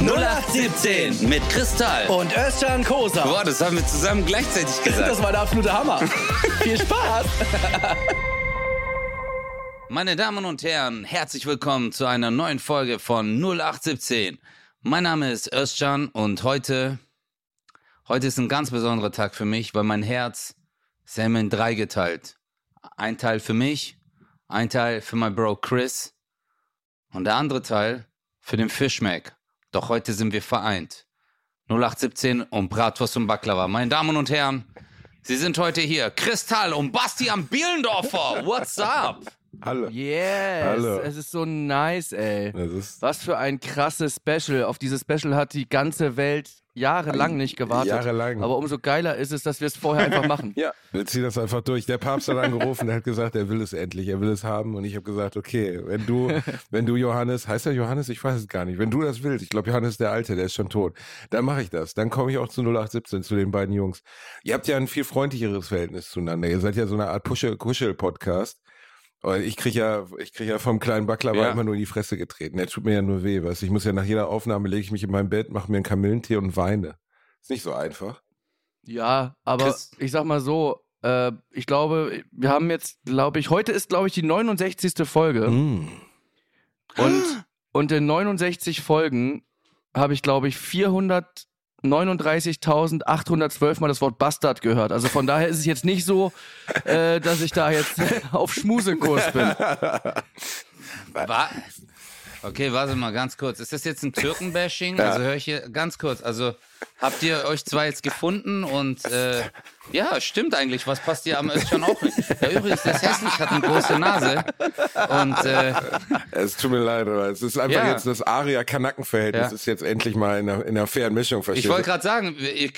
0817 mit Kristall. Und Özcan Kosa. Boah, das haben wir zusammen gleichzeitig gesagt. Das war der absolute Hammer. Viel Spaß. Meine Damen und Herren, herzlich willkommen zu einer neuen Folge von 0817. Mein Name ist Özcan und heute, heute ist ein ganz besonderer Tag für mich, weil mein Herz ist ja immer in drei geteilt. Ein Teil für mich, ein Teil für mein Bro Chris und der andere Teil für den Fischmeck. Doch heute sind wir vereint. 0817 und Bratwurst und Baklava. Meine Damen und Herren, Sie sind heute hier. Kristall und Bastian Bielendorfer. What's up? Hallo. Yes, Hallo. es ist so nice, ey. Das ist Was für ein krasses Special. Auf dieses Special hat die ganze Welt jahrelang nicht gewartet. Jahrelang. Aber umso geiler ist es, dass wir es vorher einfach machen. ja, wir ziehen das einfach durch. Der Papst hat angerufen, der hat gesagt, er will es endlich, er will es haben. Und ich habe gesagt, okay, wenn du, wenn du Johannes, heißt er Johannes? Ich weiß es gar nicht. Wenn du das willst, ich glaube Johannes ist der Alte, der ist schon tot, dann mache ich das. Dann komme ich auch zu 0817, zu den beiden Jungs. Ihr habt ja ein viel freundlicheres Verhältnis zueinander. Ihr seid ja so eine Art Kuschel-Podcast. Ich krieg ja, ich krieg ja vom kleinen Baklava Ja. immer nur in die Fresse getreten. Der tut mir ja nur weh, weißt du. Ich muss ja nach jeder Aufnahme lege ich mich in mein Bett, mache mir einen Kamillentee und weine. Ist nicht so einfach. Ja, aber Chris- ich sag mal so, äh, ich glaube, wir haben jetzt, glaube ich, heute ist, glaube ich, die 69. Folge. Mm. Und, und in 69 Folgen habe ich, glaube ich, 439.812 Mal das Wort Bastard gehört. Also von daher ist es jetzt nicht so, äh, dass ich da jetzt auf Schmusekurs bin. Wa okay, warte mal ganz kurz. Ist das jetzt ein Türkenbashing? Also höre ich hier ganz kurz. Also habt ihr euch zwar jetzt gefunden und äh, ja, stimmt eigentlich. Was passt dir am Özcan auch nicht? Ja, übrigens, ist hässlich, hat eine große Nase. Und äh, Es tut mir leid, aber es ist einfach Ja. jetzt das Aria-Kanacken-Verhältnis Ja. ist jetzt endlich mal in einer, in einer fairen Mischung, ich verstehst wollte gerade sagen, ihr,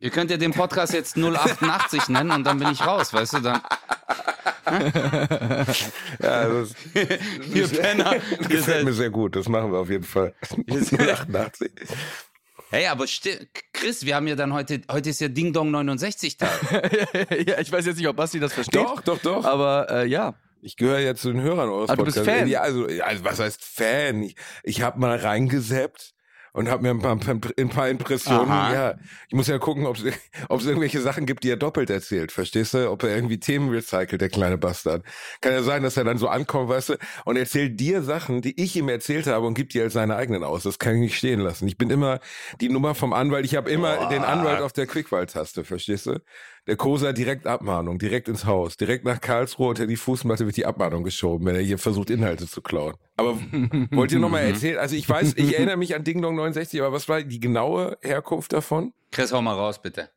ihr könnt ja den Podcast jetzt 088 nennen und dann bin ich raus, weißt du? Dann Ja, das, ihr Penner. das gefällt mir sehr gut, das machen wir auf jeden Fall. seid- 88. hey, aber Chris, wir haben ja dann heute, heute ist ja Ding Dong 69 Tag. ja, ich weiß jetzt nicht, ob Basti das versteht. Doch, doch, doch. Aber äh, ja. Ich gehöre ja zu den Hörern eures Ah, du bist Podcasts. Fan? Ja, also, also was heißt Fan? Ich, ich habe mal reingeseppt und habe mir ein paar, ein paar Impressionen. Aha. Ja, ich muss ja gucken, ob es irgendwelche Sachen gibt, die er doppelt erzählt. Verstehst du? Ob er irgendwie Themen recycelt, der kleine Bastard. Kann ja sein, dass er dann so ankommt, weißt du, und erzählt dir Sachen, die ich ihm erzählt habe und gibt die als seine eigenen aus. Das kann ich nicht stehen lassen. Ich bin immer die Nummer vom Anwalt. Ich habe immer den Anwalt auf der Quickwahl-Taste, verstehst du? Der Kosa direkt Abmahnung, direkt ins Haus, direkt nach Karlsruhe unter die Fußmatte wird die Abmahnung geschoben, wenn er hier versucht, Inhalte zu klauen. Aber wollt ihr nochmal erzählen? Also ich weiß, ich erinnere mich an Ding Dong 69, aber was war die genaue Herkunft davon? Chris, hau mal raus, bitte.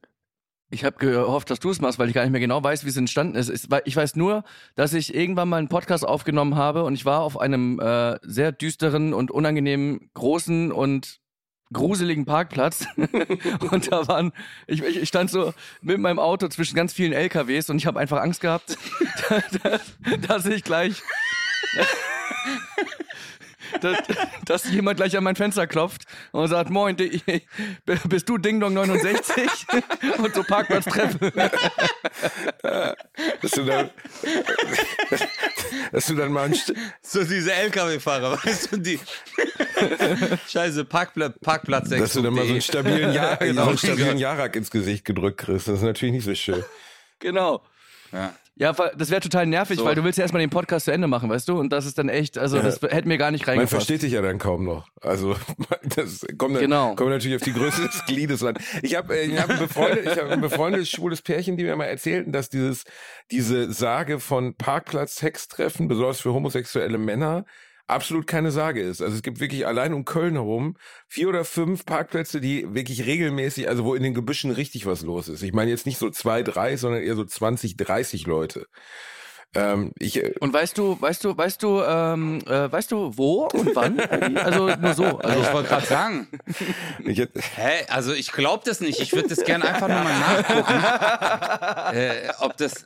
Ich habe gehofft, dass du es machst, weil ich gar nicht mehr genau weiß, wie es entstanden ist. Ich wei- Ich weiß nur, dass ich irgendwann mal einen Podcast aufgenommen habe und ich war auf einem äh, sehr düsteren und unangenehmen, großen und gruseligen Parkplatz. und da waren, ich, ich stand so mit meinem Auto zwischen ganz vielen LKWs und ich habe einfach Angst gehabt, dass, dass ich gleich. Dass, dass jemand gleich an mein Fenster klopft und sagt, moin, bist du Ding Dong 69? und so Parkplatz treffen. Dass du dann, dass du dann mal ein St So diese LKW-Fahrer, weißt du, die scheiße Parkpla Parkplatz dass du dann mal so einen stabilen, ja Genau. so einen stabilen Jarak ins Gesicht gedrückt kriegst. Das ist natürlich nicht so schön. Genau. Ja. Ja, das wäre total nervig, So. weil du willst ja erstmal den Podcast zu Ende machen, weißt du? Und das ist dann echt, also das hätte mir gar nicht Man reingepasst. versteht dich ja dann kaum noch. Also das kommt, dann, Genau. kommt natürlich auf die Größe des Gliedes an. Ich habe äh, ich hab ein, befreundet, ich hab ein befreundetes schwules Pärchen, die mir mal erzählten, dass dieses diese Sage von Parkplatz-Sextreffen, besonders für homosexuelle Männer, absolut keine Sage ist. Also es gibt wirklich allein um Köln herum vier oder fünf Parkplätze, die wirklich regelmäßig, also wo in den Gebüschen richtig was los ist. Ich meine jetzt nicht so zwei, drei, sondern eher so 20, 30 Leute. Ähm, ich, äh, Und weißt du, weißt du, weißt du, ähm, äh, weißt du, wo und wann? Also nur so. Also ich wollte gerade sagen, ich, hä, also ich glaube das nicht. Ich würde das gerne einfach nur mal nachgucken, äh, ob das.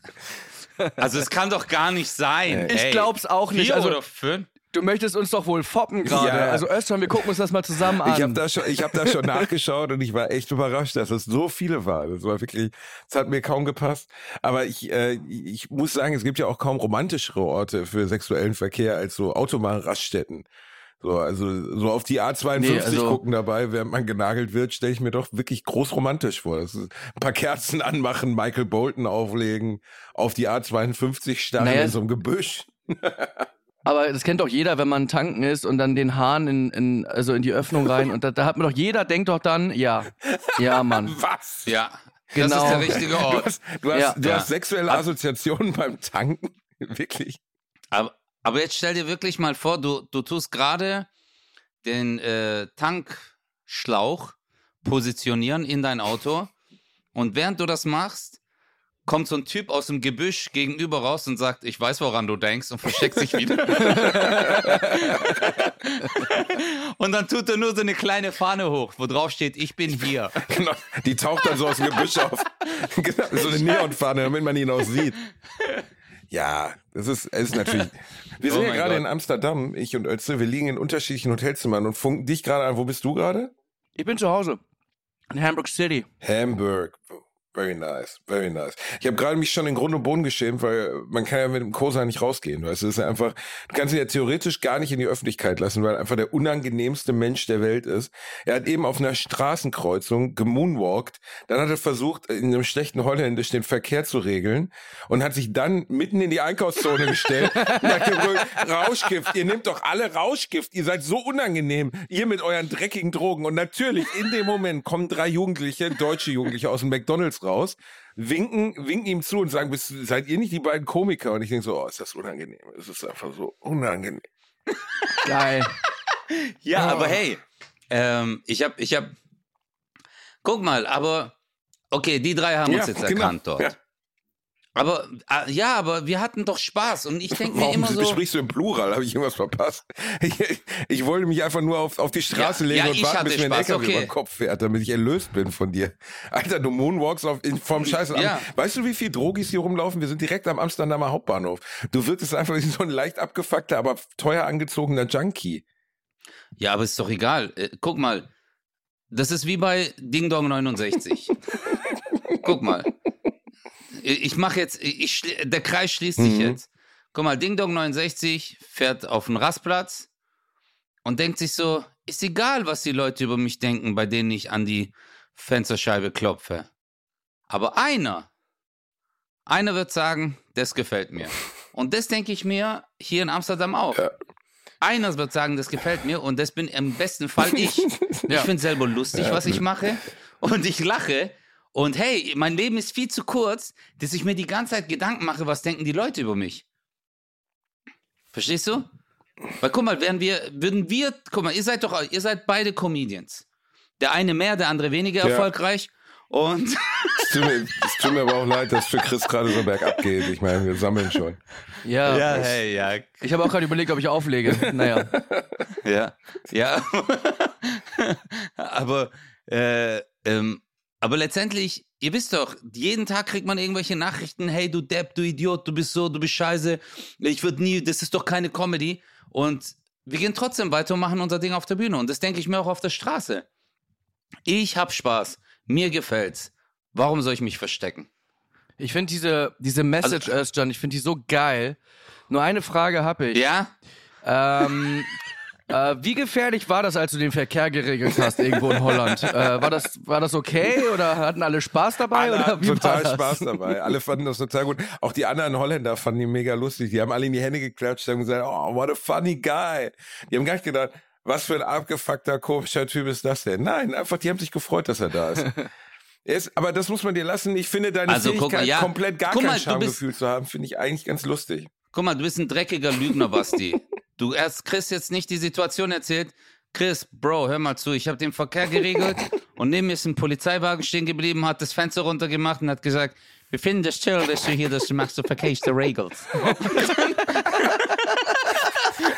Also es kann doch gar nicht sein. Ich ey. glaub's auch nicht. Vier Also- oder fünf? Du möchtest uns doch wohl foppen gerade. Ja. Also Özcan, wir gucken uns das mal zusammen an. Ich habe da schon, ich habe da schon nachgeschaut und ich war echt überrascht, dass es so viele waren. Das war wirklich, es hat mir kaum gepasst. Aber ich, äh, ich muss sagen, es gibt ja auch kaum romantischere Orte für sexuellen Verkehr als so Autobahnraststätten. So, also so auf die A52 Nee, also- gucken dabei, während man genagelt wird, stelle ich mir doch wirklich groß romantisch vor. Das ist ein paar Kerzen anmachen, Michael Bolton auflegen, auf die A52 starren Naja, in so einem Gebüsch. Aber das kennt doch jeder, wenn man tanken ist und dann den Hahn in, in, also in die Öffnung rein. Und da, da hat man doch, jeder denkt doch dann, ja, ja, Mann. Was? Ja, Genau. das ist der richtige Du Ort. hast, du hast, Ja. du Ja. hast sexuelle Assoziationen beim Tanken? Wirklich? Aber, aber jetzt stell dir wirklich mal vor, du, du tust gerade den äh, Tankschlauch positionieren in dein Auto und während du das machst, kommt so ein Typ aus dem Gebüsch gegenüber raus und sagt, ich weiß, woran du denkst und versteckt sich wieder. und dann tut er nur so eine kleine Fahne hoch, wo drauf steht, ich bin hier. Genau. Die taucht dann so aus dem Gebüsch auf. Genau, so eine Neonfahne, damit man ihn auch sieht. Ja, das ist, es ist natürlich. Wir sind Oh ja gerade Gott. in Amsterdam, ich und Ötze, wir liegen in unterschiedlichen Hotelzimmern und funken dich gerade an. Wo bist du gerade? Ich bin zu Hause. In Hamburg City. Hamburg. Very nice, very nice. Ich habe gerade mich schon in Grund und Boden geschämt, weil man kann ja mit dem Kosa nicht rausgehen. Weißt du, das ist ja einfach, du kannst ihn ja theoretisch gar nicht in die Öffentlichkeit lassen, weil er einfach der unangenehmste Mensch der Welt ist. Er hat eben auf einer Straßenkreuzung gemoonwalkt, dann hat er versucht, in einem schlechten Holländisch den Verkehr zu regeln und hat sich dann mitten in die Einkaufszone gestellt und hat gesagt, Rauschgift, ihr nehmt doch alle Rauschgift, ihr seid so unangenehm, ihr mit euren dreckigen Drogen. Und natürlich, in dem Moment kommen drei Jugendliche, deutsche Jugendliche aus dem McDonalds raus, winken, winken ihm zu und sagen, bist, seid ihr nicht die beiden Komiker? Und ich denke so, oh, ist das unangenehm. Es ist einfach so unangenehm. Geil. Ja, Oh. aber hey, ähm, ich hab, ich hab, guck mal, aber, okay, die drei haben uns jetzt genau. erkannt dort. Ja. Aber, äh, ja, aber wir hatten doch Spaß und ich denke mir Warum immer so. sprichst du im Plural? Habe ich irgendwas verpasst? Ich, ich wollte mich einfach nur auf, auf die Straße Ja, legen ja, und warten, bis mir ein LKW okay. über den Kopf fährt, damit ich erlöst bin von dir. Alter, du Moonwalks auf, in, vom Scheiß. Ja. Weißt du, wie viel Drogis hier rumlaufen? Wir sind direkt am Amsterdamer Hauptbahnhof. Du wirkst einfach wie so ein leicht abgefuckter, aber teuer angezogener Junkie. Ja, aber ist doch egal. Äh, guck mal, das ist wie bei Ding Dong 69. guck mal. Ich ich mache jetzt, ich, der Kreis schließt sich Mhm. jetzt. Guck mal, Ding Dong 69 fährt auf den Rastplatz und denkt sich so, ist egal, was die Leute über mich denken, bei denen ich an die Fensterscheibe klopfe. Aber einer, einer wird sagen, das gefällt mir. Und das denke ich mir hier in Amsterdam auch. Ja. Einer wird sagen, das gefällt mir und das bin im besten Fall ich. Ich Ja. finde selber lustig, was ich mache und ich lache. Und hey, mein Leben ist viel zu kurz, dass ich mir die ganze Zeit Gedanken mache, was denken die Leute über mich. Verstehst du? Weil guck mal, wären wir, würden wir, guck mal, ihr seid doch, ihr seid beide Comedians. Der eine mehr, der andere weniger Ja. erfolgreich. Und Es tut, mir, es tut mir aber auch leid, dass für Chris gerade so bergab geht. Ich meine, wir sammeln schon. Ja. hey, ja, Ich habe auch gerade überlegt, ob ich auflege. Naja. Ja, ja. aber, äh, ähm, aber letztendlich, ihr wisst doch, jeden Tag kriegt man irgendwelche Nachrichten, hey, du Depp, du Idiot, du bist so, du bist scheiße, ich würde nie, das ist doch keine Comedy. Und wir gehen trotzdem weiter und machen unser Ding auf der Bühne. Und das denke ich mir auch auf der Straße. Ich hab Spaß, mir gefällt's. Warum soll ich mich verstecken? Ich finde diese, diese Message, Also- Özcan, ich finde die so geil. Nur eine Frage habe ich. Ja? Ähm, äh, wie gefährlich war das, als du den Verkehr geregelt hast irgendwo in Holland? Äh, war, das, war das okay oder hatten alle Spaß dabei? Alle oder hatten wie total war das? Spaß dabei. Alle fanden das total gut. Auch die anderen Holländer fanden ihn mega lustig. Die haben alle in die Hände geklatscht und gesagt, oh, what a funny guy. Die haben gar nicht gedacht, was für ein abgefuckter, komischer Typ ist das denn? Nein, einfach, die haben sich gefreut, dass er da ist. Er ist aber das muss man dir lassen. Ich finde deine Also, Fähigkeit, mal, ja. komplett gar Guck kein mal, Schamgefühl zu haben, finde ich eigentlich ganz lustig. Guck mal, du bist ein dreckiger Lügner, Basti. Du hast Chris jetzt nicht die Situation erzählt. Chris, Bro, hör mal zu, ich habe den Verkehr geregelt und neben mir ist ein Polizeiwagen stehen geblieben, hat das Fenster runtergemacht und hat gesagt, wir finden das toll, dass du hier das machst, du verkehrst die Regels.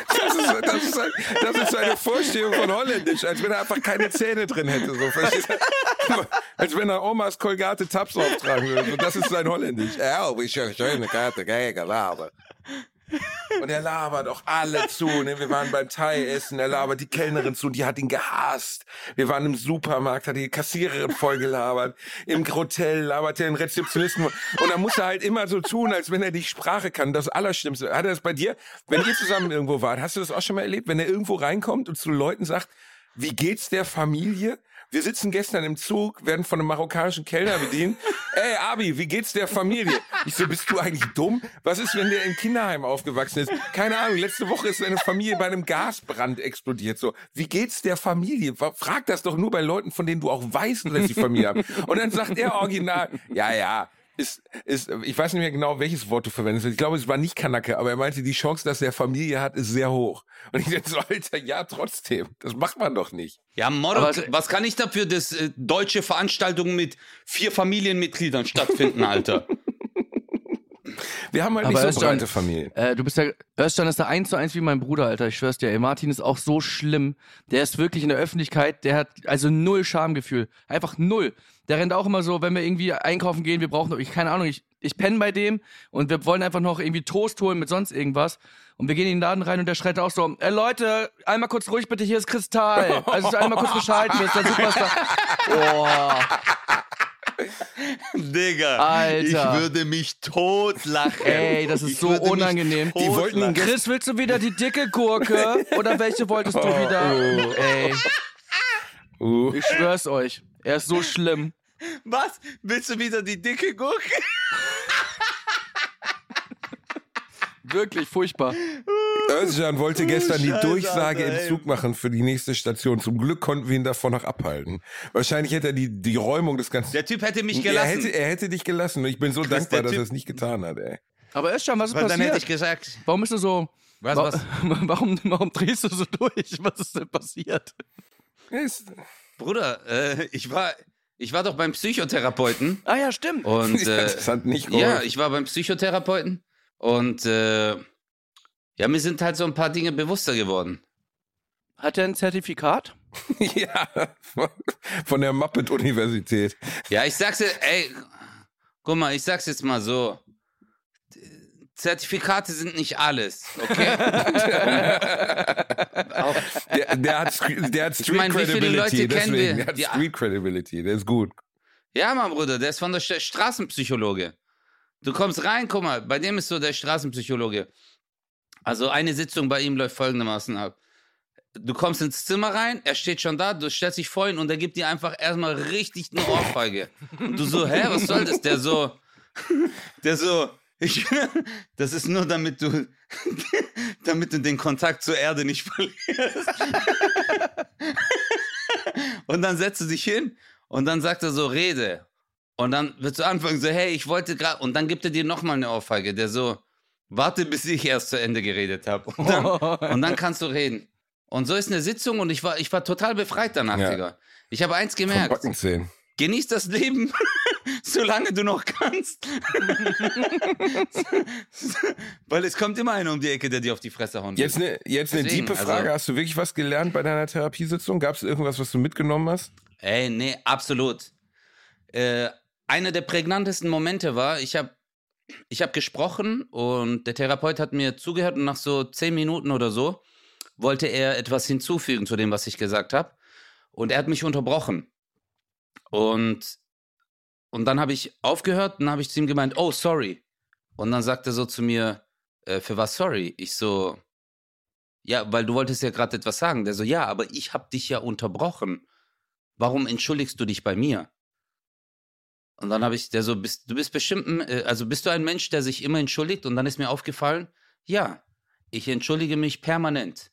Das ist, das, ist, ein- das ist seine Vorstellung von Holländisch, als wenn er einfach keine Zähne drin hätte. So, als wenn er Omas Kolgate Taps auftragen würde. So, das ist sein Holländisch. Ja, wie schön, schöne Karte, geil, aber. Und er labert auch alle zu. Ne? Wir waren beim Thai-Essen, er labert die Kellnerin zu, die hat ihn gehasst. Wir waren im Supermarkt, hat die Kassiererin voll gelabert. Im Hotel labert er den Rezeptionisten. Und dann muss er halt immer so tun, als wenn er die Sprache kann. Das Allerschlimmste. Hat er das bei dir? Wenn ihr zusammen irgendwo wart, hast du das auch schon mal erlebt? Wenn er irgendwo reinkommt und zu Leuten sagt, wie geht's der Familie? Wir sitzen gestern im Zug, werden von einem marokkanischen Kellner bedient. Ey, Abi, wie geht's der Familie? Ich so, bist du eigentlich dumm? Was ist, wenn der im Kinderheim aufgewachsen ist? Keine Ahnung, letzte Woche ist seine Familie bei einem Gasbrand explodiert. So, wie geht's der Familie? Frag das doch nur bei Leuten, von denen du auch weißt, dass sie Familie haben. Und dann sagt er original, ja, ja, ist, ist, ich weiß nicht mehr genau, welches Wort du verwendest. Ich glaube, es war nicht Kanake, aber er meinte, die Chance, dass er Familie hat, ist sehr hoch. Und ich dachte so, Alter, ja, trotzdem. Das macht man doch nicht. Ja, Morok, was kann ich dafür, dass äh, deutsche Veranstaltungen mit vier Familienmitgliedern stattfinden, Alter? Wir haben halt Aber nicht so Özcan, breite Familien. Äh, du bist ja, Özcan ist da eins zu eins wie mein Bruder, Alter. Ich schwör's dir, ey. Martin ist auch so schlimm. Der ist wirklich in der Öffentlichkeit, der hat also null Schamgefühl. Einfach null. Der rennt auch immer so, wenn wir irgendwie einkaufen gehen, wir brauchen noch, ich keine Ahnung, ich, ich penne bei dem und wir wollen einfach noch irgendwie Toast holen mit sonst irgendwas. Und wir gehen in den Laden rein und der schreit auch so, ey Leute, einmal kurz ruhig bitte, hier ist Kristall. Also einmal kurz Bescheid, hier ist der Superstar. Boah. Digga, Alter. ich würde mich totlachen. Ey, das ist Ich so unangenehm. Die wollten Chris, willst du wieder die dicke Gurke? Oder welche wolltest du wieder? Ey, Uh. ich schwör's euch. Er ist so schlimm. Was? Willst du wieder die dicke Gurke? Wirklich furchtbar. Özcan wollte gestern die Scheiße, Durchsage Alter, im. Zug machen für die nächste Station. Zum Glück konnten wir ihn davon noch abhalten. Wahrscheinlich hätte er die, die Räumung des ganzen... Der Typ hätte mich er, gelassen. hätte, er hätte dich gelassen. Und ich bin so Chris, dankbar, dass er es nicht getan hat, ey. Aber Özcan, was ist Weil dann hätte ich passiert? gesagt, Warum bist du so... was, wa- was? Warum, warum drehst du so durch? Was ist denn passiert? Ist, Bruder, äh, ich war, ich war doch beim Psychotherapeuten Ah ja, stimmt. und äh, das hat nicht ja, ich war beim Psychotherapeuten und äh, ja, mir sind halt so ein paar Dinge bewusster geworden. Hat er ein Zertifikat? ja, von der Muppet-Universität. Ja, ich sag's dir, ey, guck mal, ich sag's jetzt mal so. Zertifikate sind nicht alles, okay? Der, der hat, der hat Street meine, wie viele Credibility, Leute kennen wir? Der hat Street Credibility, der ist gut. ja, mein Bruder, der ist von der St Straßenpsychologe. Du kommst rein, guck mal, bei dem ist so der Straßenpsychologe. Also eine Sitzung bei ihm läuft folgendermaßen ab. Du kommst ins Zimmer rein, er steht schon da, du stellst dich vor ihn und er gibt dir einfach erstmal richtig eine Ohrfeige. Und du so, hä, was soll das? Der so, der so, ich, das ist nur damit du, damit du den Kontakt zur Erde nicht verlierst. Und dann setzt du dich hin und dann sagt er so, rede. Und dann wird du anfangen so, hey, ich wollte gerade, und dann gibt er dir nochmal eine Ohrfeige, der so, warte, bis ich erst zu Ende geredet habe. Und dann, und dann kannst du reden. Und so ist eine Sitzung und ich war, ich war total befreit danach, Ja. Digga. Ich habe eins gemerkt. Genieß das Leben, solange du noch kannst. Weil es kommt immer einer um die Ecke, der dir auf die Fresse hauen will. Jetzt eine, jetzt eine Deswegen, tiefe also- Frage. Hast du wirklich was gelernt bei deiner Therapiesitzung? Gab es irgendwas, was du mitgenommen hast? Ey, nee, absolut. Äh, einer der prägnantesten Momente war, ich habe ich hab gesprochen und der Therapeut hat mir zugehört und nach so zehn Minuten oder so wollte er etwas hinzufügen zu dem, was ich gesagt habe. Und er hat mich unterbrochen. Und, und dann habe ich aufgehört und habe ich zu ihm gemeint, oh, sorry. Und dann sagt er so zu mir, äh, für was sorry? Ich so, ja, weil du wolltest ja gerade etwas sagen. Der so, ja, aber ich habe dich ja unterbrochen warum entschuldigst du dich bei mir? Und dann habe ich, der so, bist, du bist bestimmt, ein, äh, also bist du ein Mensch, der sich immer entschuldigt? Und dann ist mir aufgefallen, ja, ich entschuldige mich permanent.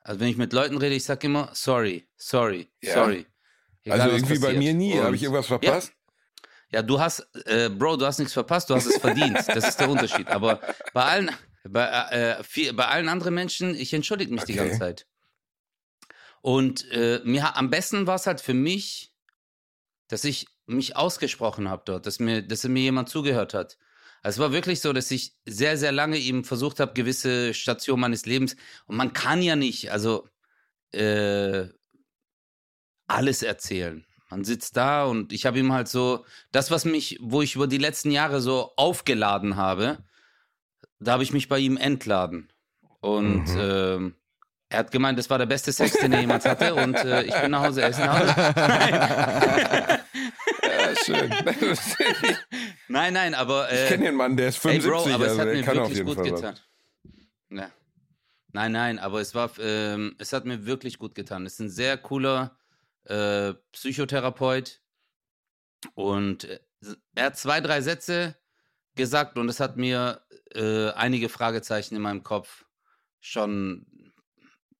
Also wenn ich mit Leuten rede, ich sage immer, sorry, sorry, Ja. sorry. Egal, also irgendwie bei mir nie. Habe ich irgendwas verpasst? ja, du hast, äh, Bro, du hast nichts verpasst, du hast es verdient. Das ist der Unterschied. Aber bei allen, bei, äh, viel, bei allen anderen Menschen, ich entschuldige mich die Okay. ganze Zeit. Und äh, mir am besten war es halt für mich, dass ich mich ausgesprochen habe dort, dass mir, dass mir jemand zugehört hat. Also es war wirklich so, dass ich sehr, sehr lange ihm versucht habe, gewisse Stationen meines Lebens, und man kann ja nicht, also äh, alles erzählen. Man sitzt da und ich habe ihm halt so, das, was mich, wo ich über die letzten Jahre so aufgeladen habe, da habe ich mich bei ihm entladen. Und Mhm. ähm, er hat gemeint, das war der beste Sex, den er jemals hatte. Und äh, ich bin nach Hause, er ist nach Hause. Ja, schön. nein, nein, aber. Äh, ich kenne den Mann, der ist Ey, 75, Bro, aber es also hat der mir kann wirklich gut Fall was. getan. Ja. Nein, nein, aber es war, ähm, es hat mir wirklich gut getan. Es ist ein sehr cooler äh, Psychotherapeut und äh, er hat zwei, drei Sätze gesagt und es hat mir äh, einige Fragezeichen in meinem Kopf schon,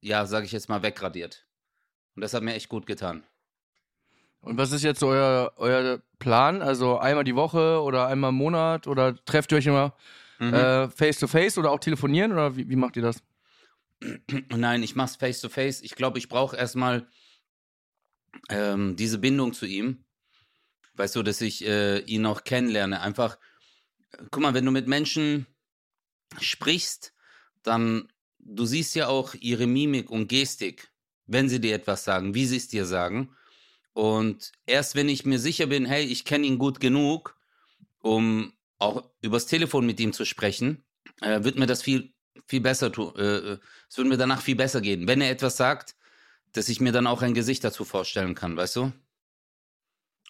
ja, sage ich jetzt mal, wegradiert. Und das hat mir echt gut getan. Und was ist jetzt so euer, euer Plan? Also einmal die Woche oder einmal im Monat oder trefft ihr euch immer Mhm. äh, face to face oder auch telefonieren oder wie, wie macht ihr das? Nein, ich mach's face to face. Ich glaube, ich brauche erstmal ähm, diese Bindung zu ihm. Weißt du, dass ich äh, ihn auch kennenlerne. Einfach, guck mal, wenn du mit Menschen sprichst, dann, du siehst ja auch ihre Mimik und Gestik, wenn sie dir etwas sagen, wie sie es dir sagen. Und erst wenn ich mir sicher bin, hey, ich kenne ihn gut genug, um auch übers Telefon mit ihm zu sprechen, äh, wird mir das viel, viel besser tun. Äh, äh, es würde mir danach viel besser gehen. Wenn er etwas sagt, dass ich mir dann auch ein Gesicht dazu vorstellen kann, weißt du?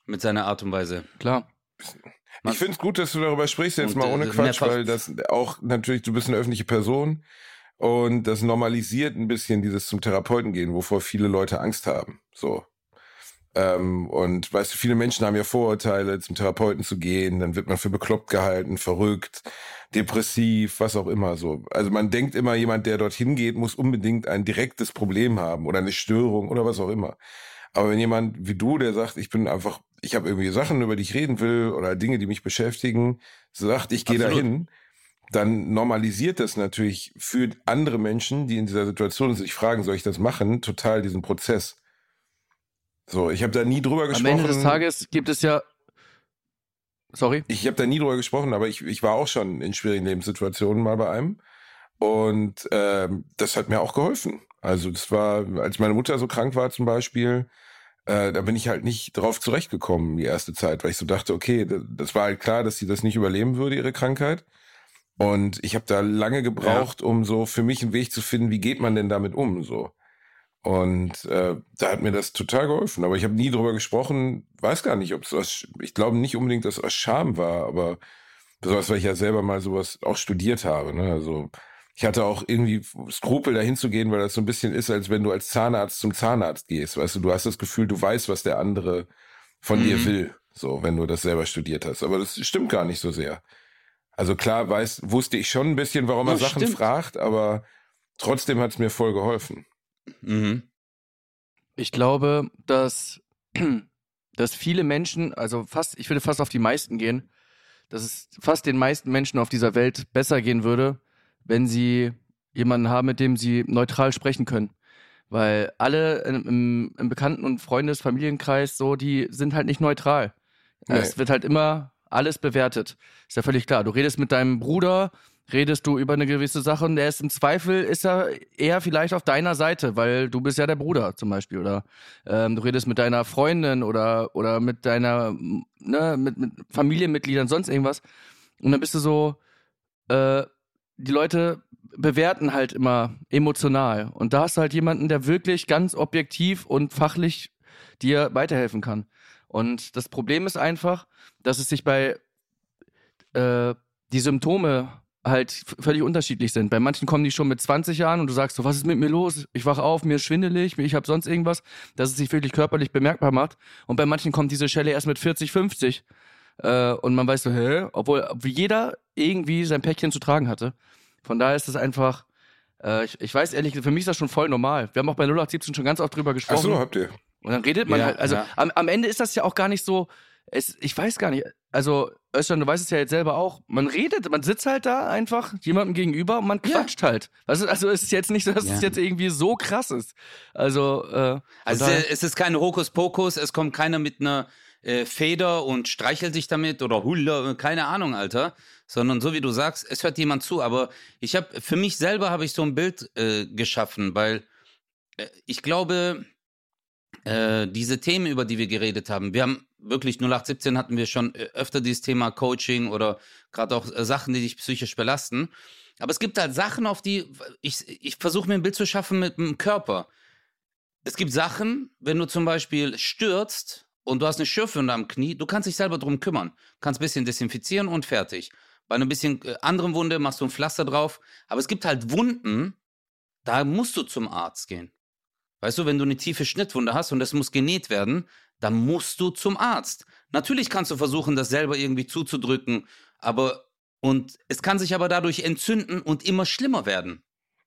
Mit seiner Art und Weise. Klar. Ich finde es gut, dass du darüber sprichst, jetzt Und, mal äh, ohne mehr Quatsch, weil das auch natürlich, du bist eine öffentliche Person und das normalisiert ein bisschen dieses zum Therapeuten gehen, wovor viele Leute Angst haben. So. Ähm, und weißt du, viele Menschen haben ja Vorurteile, zum Therapeuten zu gehen, dann wird man für bekloppt gehalten, verrückt, depressiv, was auch immer so. Also man denkt immer, jemand, der dorthin geht, muss unbedingt ein direktes Problem haben oder eine Störung oder was auch immer. Aber wenn jemand wie du, der sagt, ich bin einfach, ich habe irgendwie Sachen, über die ich reden will oder Dinge, die mich beschäftigen, sagt, ich gehe dahin, dann normalisiert das natürlich für andere Menschen, die in dieser Situation sich fragen, soll ich das machen, total diesen Prozess. So, ich habe da nie drüber Am gesprochen. Ende des Tages gibt es ja. Sorry. Ich habe da nie drüber gesprochen, aber ich, ich war auch schon in schwierigen Lebenssituationen mal bei einem. Und ähm, das hat mir auch geholfen. Also das war, als meine Mutter so krank war zum Beispiel, äh, da bin ich halt nicht drauf zurechtgekommen die erste Zeit, weil ich so dachte, okay, das, war halt klar, dass sie das nicht überleben würde, ihre Krankheit. Und ich habe da lange gebraucht, um so für mich einen Weg zu finden, wie geht man denn damit um so. Und äh, da hat mir das total geholfen. Aber ich habe nie drüber gesprochen, weiß gar nicht, ob es was, ich glaube nicht unbedingt, dass es aus Scham war, aber besonders, weil ich ja selber mal sowas auch studiert habe. Ne? Also ich hatte auch irgendwie Skrupel, dahin zu gehen, weil das so ein bisschen ist, als wenn du als Zahnarzt zum Zahnarzt gehst. Weißt du, du hast das Gefühl, du weißt, was der andere von dir Mhm. will, so, wenn du das selber studiert hast. Aber das stimmt gar nicht so sehr. Also klar, weiß, wusste ich schon ein bisschen, warum er Sachen stimmt. fragt, aber trotzdem hat es mir voll geholfen. Mhm. Ich glaube, dass, dass viele Menschen, also fast, ich würde fast auf die meisten gehen, dass es fast den meisten Menschen auf dieser Welt besser gehen würde, wenn sie jemanden haben, mit dem sie neutral sprechen können. Weil alle im, im, Bekannten- und Freundes-, Familienkreis so, die sind halt nicht neutral. Nee. Es wird halt immer alles bewertet. Ist ja völlig klar. Du redest mit deinem Bruder, redest du über eine gewisse Sache und der ist im Zweifel, ist er eher vielleicht auf deiner Seite, weil du bist ja der Bruder zum Beispiel. Oder ähm, du redest mit deiner Freundin oder, oder mit deiner, ne, mit, mit Familienmitgliedern, sonst irgendwas. Und dann bist du so, äh, die Leute bewerten halt immer emotional. Und da hast du halt jemanden, der wirklich ganz objektiv und fachlich dir weiterhelfen kann. Und das Problem ist einfach, dass es sich bei äh, die Symptome halt völlig unterschiedlich sind. Bei manchen kommen die schon mit 20 Jahren und du sagst so, was ist mit mir los? Ich wache auf, mir ist schwindelig, ich habe sonst irgendwas, dass es sich wirklich körperlich bemerkbar macht. Und bei manchen kommt diese Schelle erst mit 40, 50. Äh, und man weiß so, hä? Obwohl obwohl jeder irgendwie sein Päckchen zu tragen hatte. Von daher ist es einfach, äh, ich, ich weiß ehrlich, für mich ist das schon voll normal. Wir haben auch bei 0817 schon ganz oft drüber Ach gesprochen. so, habt ihr. Und dann redet man Ja, halt. Also ja. am, am Ende ist das ja auch gar nicht so. Es, ich weiß gar nicht. Also, Özcan, du weißt es ja jetzt selber auch. Man redet, man sitzt halt da einfach jemandem gegenüber und man Ja. quatscht halt. Also, also es ist jetzt nicht so, dass Ja. es jetzt irgendwie so krass ist. Also, äh, Also es ist kein Hokuspokus, es kommt keiner mit einer äh, Feder und streichelt sich damit oder Hulla, keine Ahnung, Alter. Sondern so wie du sagst, es hört jemand zu. Aber ich habe, für mich selber habe ich so ein Bild äh, geschaffen, weil äh, ich glaube, äh, diese Themen, über die wir geredet haben, wir haben wirklich 0817 hatten wir schon äh, öfter dieses Thema Coaching oder gerade auch äh, Sachen, die dich psychisch belasten. Aber es gibt halt Sachen, auf die ich, ich versuche mir ein Bild zu schaffen mit dem Körper. Es gibt Sachen, wenn du zum Beispiel stürzt und du hast eine Schürfe unter dem Knie, du kannst dich selber drum kümmern. Kannst ein bisschen desinfizieren und fertig. Bei einer bisschen äh, anderen Wunde machst du ein Pflaster drauf. Aber es gibt halt Wunden, da musst du zum Arzt gehen. Weißt du, wenn du eine tiefe Schnittwunde hast und das muss genäht werden, dann musst du zum Arzt. Natürlich kannst du versuchen, das selber irgendwie zuzudrücken, aber und es kann sich aber dadurch entzünden und immer schlimmer werden.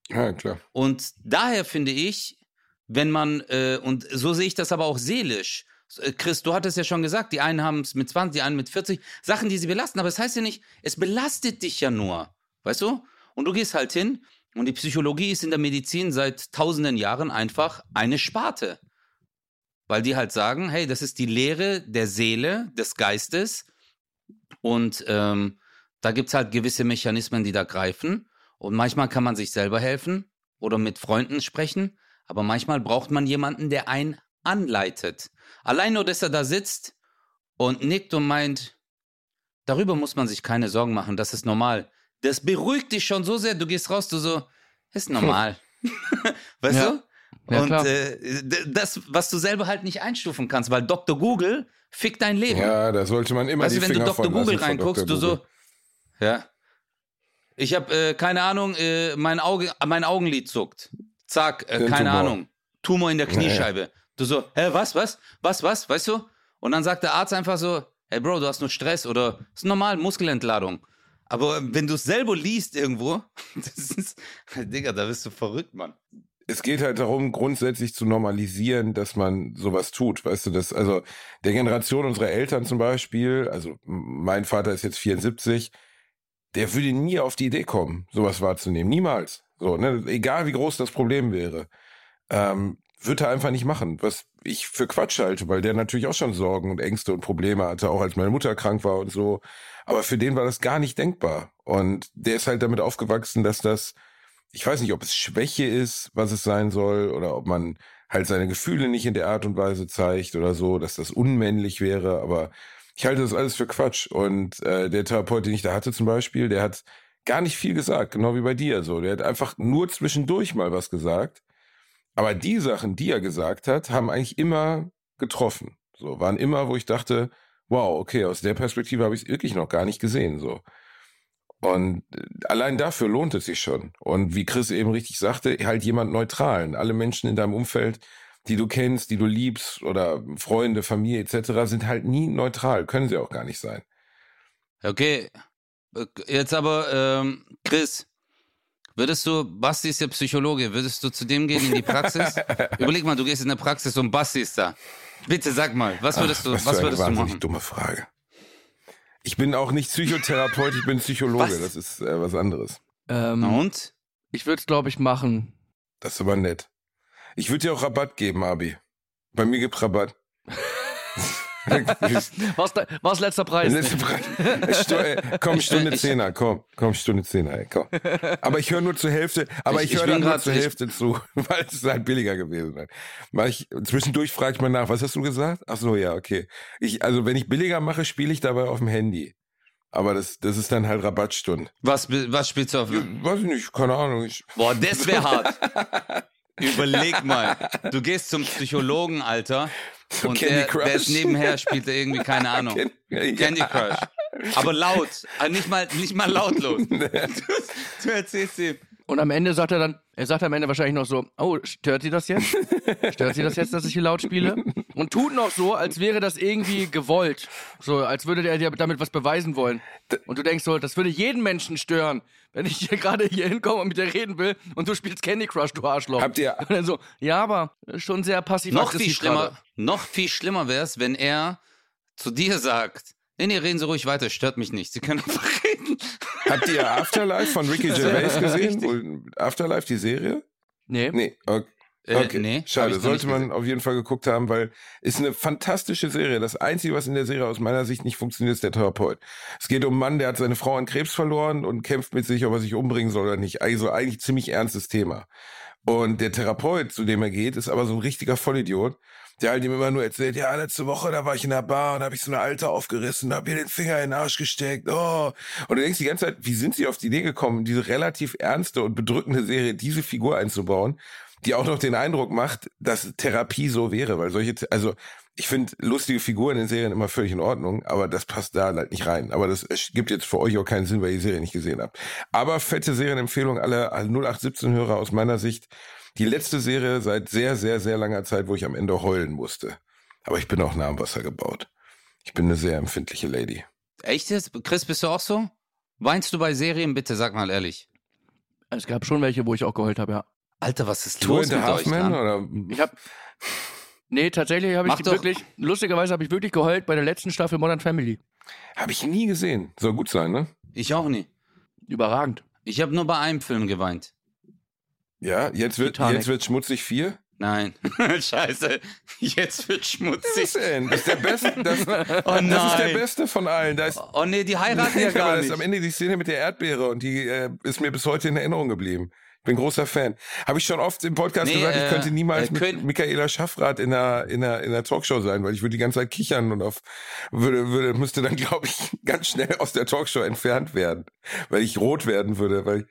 Ja, klar. Und daher finde ich, wenn man, äh, und so sehe ich das aber auch seelisch. Äh, Chris, du hattest ja schon gesagt, die einen haben es mit 20, die einen mit 40, Sachen, die sie belasten, aber es das heißt ja nicht, es belastet dich ja nur. Weißt du? Und du gehst halt hin und die Psychologie ist in der Medizin seit tausenden Jahren einfach eine Sparte. Weil die halt sagen, hey, das ist die Lehre der Seele, des Geistes. Und ähm, da gibt es halt gewisse Mechanismen, die da greifen. Und manchmal kann man sich selber helfen oder mit Freunden sprechen. Aber manchmal braucht man jemanden, der einen anleitet. Allein nur, dass er da sitzt und nickt und meint, darüber muss man sich keine Sorgen machen, das ist normal. Das beruhigt dich schon so sehr, du gehst raus, du so, ist normal. weißt Ja. du? Ja, und äh, das, was du selber halt nicht einstufen kannst, weil Dr. Google fickt dein Leben. Ja, da sollte man immer Weißt die du, wenn du Finger Dr. von Google reinguckst, Dr. du so, ja. Ich habe äh, keine Ahnung, äh, mein Auge, mein Augenlid zuckt. Zack, äh, keine Tumor. Ahnung. Tumor in der. Kniescheibe. Du so, hä, was, was, was, was, weißt du? Und dann sagt der Arzt einfach so, hey Bro, du hast nur Stress oder ist normal, Muskelentladung. Aber wenn du es selber liest irgendwo, das ist, Digga, da bist du verrückt, Mann. Es geht halt darum, grundsätzlich zu normalisieren, dass man sowas tut. Weißt du, das, also der Generation unserer Eltern zum Beispiel, also mein Vater ist jetzt 74, der würde nie auf die Idee kommen, sowas wahrzunehmen. Niemals. So, ne? Egal wie groß das Problem wäre. Ähm, wird er einfach nicht machen, was ich für Quatsch halte, weil der natürlich auch schon Sorgen und Ängste und Probleme hatte, auch als meine Mutter krank war und so. Aber für den war das gar nicht denkbar. Und der ist halt damit aufgewachsen, dass das, ich weiß nicht, ob es Schwäche ist, was es sein soll, oder ob man halt seine Gefühle nicht in der Art und Weise zeigt oder so, dass das unmännlich wäre. Aber ich halte das alles für Quatsch. Und äh, der Therapeut, den ich da hatte zum Beispiel, der hat gar nicht viel gesagt, genau wie bei dir. So, der hat einfach nur zwischendurch mal was gesagt. Aber die Sachen, die er gesagt hat, haben eigentlich immer getroffen. So, waren immer, wo ich dachte, wow, okay, aus der Perspektive habe ich es wirklich noch gar nicht gesehen. So. Und äh, allein dafür lohnt es sich schon. Und wie Chris eben richtig sagte, halt jemand Neutralen. Alle Menschen in deinem Umfeld, die du kennst, die du liebst oder Freunde, Familie etc., sind halt nie neutral. Können sie auch gar nicht sein. Okay, jetzt aber, ähm, Chris, würdest du, Basti ist ja Psychologe, würdest du zu dem gehen in die Praxis? Überleg mal, du gehst in der Praxis und Basti ist da. Bitte sag mal, was würdest du, was was eine würdest du machen? dumme Frage. Ich bin auch nicht Psychotherapeut, ich bin Psychologe. Was? Das ist äh, was anderes. Ähm, und? ich würde es, glaube ich, machen. Das ist aber nett. Ich würde dir auch Rabatt geben, Abi. Bei mir gibt Rabatt. Was, da, was letzter Preis? Letzte Frage. Stu äh, komm, Stunde Zehner, komm, komm, Stunde Zehner, ey, komm. Aber ich höre nur zur Hälfte, aber Ich- ich, höre dann nur zur Hälfte zu, weil es halt billiger gewesen ist. Weil ich, zwischendurch frage ich mal nach, was hast du gesagt? Ach so, ja, okay. Ich, also wenn ich billiger mache, spiele ich dabei auf dem Handy. Aber das, das ist dann halt Rabattstunde. Was, was spielst du auf? Weiß ich nicht, keine Ahnung. Ich, Boah, das wäre hart. Überleg mal, du gehst zum Psychologen, Alter, und Candy der, Crush. der ist nebenher, spielt er irgendwie, keine Ahnung, Ja. Candy Crush. Aber laut, also nicht mal, nicht mal lautlos. Du, du erzählst ihm. Und am Ende sagt er dann, er sagt am Ende wahrscheinlich noch so, oh, stört Sie das jetzt? Stört Sie das jetzt, dass ich hier laut spiele? Und tut noch so, als wäre das irgendwie gewollt. So, als würde er dir damit was beweisen wollen. Und du denkst so, das würde jeden Menschen stören, wenn ich hier gerade hier hinkomme und mit dir reden will und du spielst Candy Crush, du Arschloch. Habt ihr- Und dann so, ja, aber schon sehr passiv Noch viel schlimmer, gerade. noch viel schlimmer wäre es, wenn er zu dir sagt, nee, nee, reden Sie ruhig weiter, stört mich nicht. Sie können einfach reden. Habt ihr Afterlife von Ricky Gervais gesehen? Afterlife, die Serie? Nee. Nee, okay. Äh, Okay, nee, hab schade. Sollte man gesehen. auf jeden Fall geguckt haben, weil ist eine fantastische Serie. Das Einzige, was in der Serie aus meiner Sicht nicht funktioniert, ist der Therapeut. Es geht um einen Mann, der hat seine Frau an Krebs verloren und kämpft mit sich, ob er sich umbringen soll oder nicht. Also eigentlich ziemlich ernstes Thema. Und der Therapeut, zu dem er geht, ist aber so ein richtiger Vollidiot, der halt ihm immer nur erzählt, ja, letzte Woche, da war ich in der Bar und habe ich so eine Alte aufgerissen, hab ihr den Finger in den Arsch gesteckt, oh. Und du denkst die ganze Zeit, wie sind sie auf die Idee gekommen, diese relativ ernste und bedrückende Serie, diese Figur einzubauen, die auch noch den Eindruck macht, dass Therapie so wäre, weil solche, also ich finde lustige Figuren in Serien immer völlig in Ordnung, aber das passt da halt nicht rein. Aber das gibt jetzt für euch auch keinen Sinn, weil ihr die Serie nicht gesehen habt. Aber fette Serienempfehlung alle 0817-Hörer aus meiner Sicht. Die letzte Serie seit sehr, sehr, sehr langer Zeit, wo ich am Ende heulen musste. Aber ich bin auch nah am Wasser gebaut. Ich bin eine sehr empfindliche Lady. Echt jetzt? Chris, bist du auch so? Weinst du bei Serien? Bitte sag mal ehrlich. Es gab schon welche, wo ich auch geheult habe, ja. Alter, was ist Tour los mit euch? Halfman Mann? oder? Ich habe Nee, tatsächlich habe ich doch. wirklich, lustigerweise habe ich wirklich geheult bei der letzten Staffel Modern Family. Habe ich nie gesehen. Soll gut sein, ne? Ich auch nie. Überragend. Ich habe nur bei einem Film geweint. Ja, jetzt wird, Titanic. jetzt wird schmutzig vier. Nein. Scheiße. Jetzt wird Was schmutzig. ist denn? Das ist der beste, das, Oh das ist der beste von allen. Da ist, Oh nee, die heiraten ja gar das ist nicht. am Ende die Szene mit der Erdbeere und die äh, ist mir bis heute in Erinnerung geblieben. Ich bin großer Fan. Habe ich schon oft im Podcast Nee, gesagt, ich äh, könnte niemals äh, mit Michaela Schaffrath in einer, in einer, in einer Talkshow sein, weil ich würde die ganze Zeit kichern und auf würde, würde müsste dann, glaube ich, ganz schnell aus der Talkshow entfernt werden, weil ich rot werden würde, weil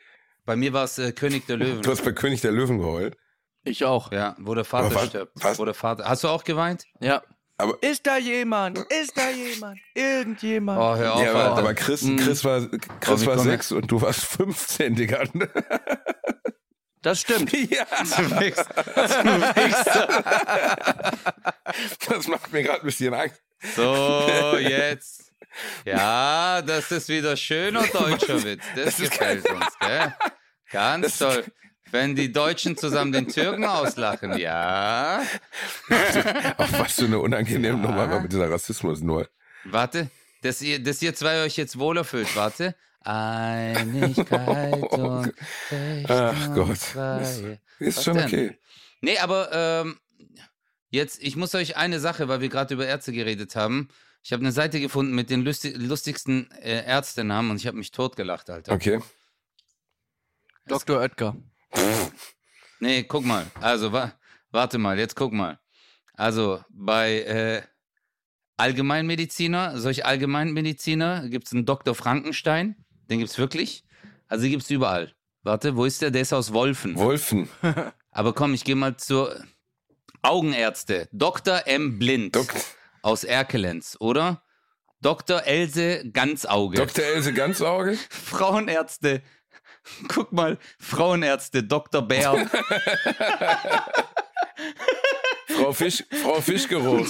Bei mir war es äh, König der Löwen. du hast bei König der Löwen geheult. Ich auch. Ja, wo der Vater was- stirbt. was- Wo der Vater. Hast du auch geweint? Ja. Aber- ist da jemand? Ist da jemand? Irgendjemand? Oh, hör auf, ja, aber, aber Chris, Mhm. Chris war, Chris wie war sechs und du warst 15, Digga. Das stimmt. ja, Du Wichs- du Wichser. das macht mir gerade ein bisschen Angst. So, jetzt. Ja, das ist wieder schöner deutscher Witz. Das, Das ist gefällt uns, gell? Ganz toll. Wenn die Deutschen zusammen den Türken auslachen, ja. Ach, was für eine unangenehme Nummer war mit dieser Rassismus nur. Warte, dass ihr, dass ihr zwei euch jetzt wohler fühlt. Warte. Einigkeit und Ach Gott. Ist Was schon denn? okay. Nee, aber ähm, jetzt, ich muss euch eine Sache, weil wir gerade über Ärzte geredet haben. Ich habe eine Seite gefunden mit den lusti lustigsten äh, Ärztenamen und ich habe mich totgelacht, Alter. Okay. Dr. Oetker. Nee, guck mal. Also, wa warte mal, jetzt guck mal. Also, bei äh, Allgemeinmediziner, solche Allgemeinmediziner, gibt es einen Dr. Frankenstein. Den gibt's wirklich. Also, die gibt's überall. Warte, wo ist der? Der ist aus Wolfen. Wolfen. Aber komm, ich gehe mal zur Augenärzte. Dr. M. Blind Dok aus Erkelenz, oder? Dr. Else Ganzauge. Dr. Else Ganzauge? Frauenärzte. Guck mal, Frauenärzte, Dr. Bär. Frau, Fisch, Frau Fischgeruch.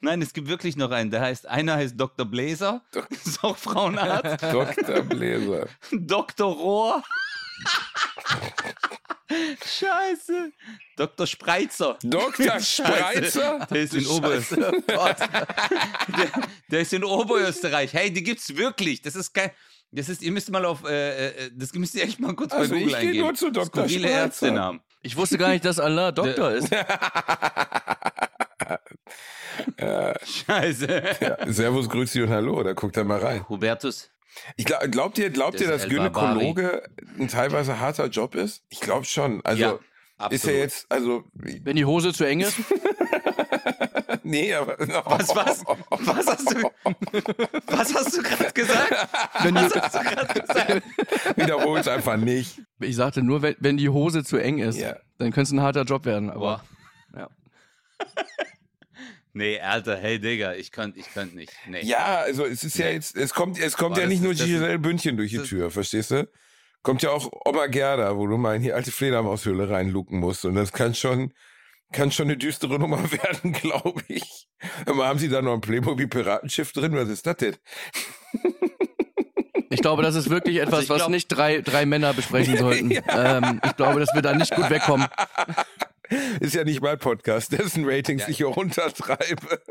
Nein, es gibt wirklich noch einen. Der heißt, einer heißt Dr. Bläser. Ist auch Frauenarzt. Dr. Bläser. Dr. Rohr. Scheiße. Dr. Spreizer. Dr. Spreizer? Der ist in Oberösterreich. der, der ist in Oberösterreich. Hey, die gibt's wirklich. Das ist kein. Das ist, ihr müsst mal auf, äh, äh, das müsst ihr echt mal kurz Also bei ich Google geh eingeben. nur zu Dr. Skurrile Spreizer. Ärztenamen. Ich wusste gar nicht, dass Allah Doktor ist. Scheiße. Ja, Servus, Grüezi und Hallo, da guckt er mal rein. Hubertus. Ich glaub, glaubt ihr, glaubt ihr, Das dass El Gynäkologe ein teilweise harter Job ist? Ich glaube schon. Also Ja, ist absolut. ja jetzt, also Wenn die Hose zu eng ist. nee, aber Was, was? Was hast du, was hast du gerade gesagt? Wenn die, wiederhol's einfach nicht. ich sagte nur, wenn, wenn die Hose zu eng ist, Ja. dann könnte es ein harter Job werden. Aber Boah. ja. Nee, Alter, hey Digga, ich könnte ich könnt nicht. Nee. Ja, also es ist ja jetzt, es kommt, es kommt Boah, ja nicht ist- nur ist- Giselle Bündchen durch die Tür, verstehst du? Kommt ja auch Oma Gerda, wo du mal in die alte Fledermaushöhle reinlucken musst. Und das kann schon, kann schon eine düstere Nummer werden, glaube ich. Aber haben Sie da noch ein Playmobil-Piratenschiff drin? Was ist das denn? Ich glaube, das ist wirklich etwas, Also ich was glaub- nicht drei, drei Männer besprechen sollten. ähm, ich glaube, dass wir da nicht gut wegkommen. Ist ja nicht mein Podcast, dessen Ratings Ja. ich hier runtertreibe.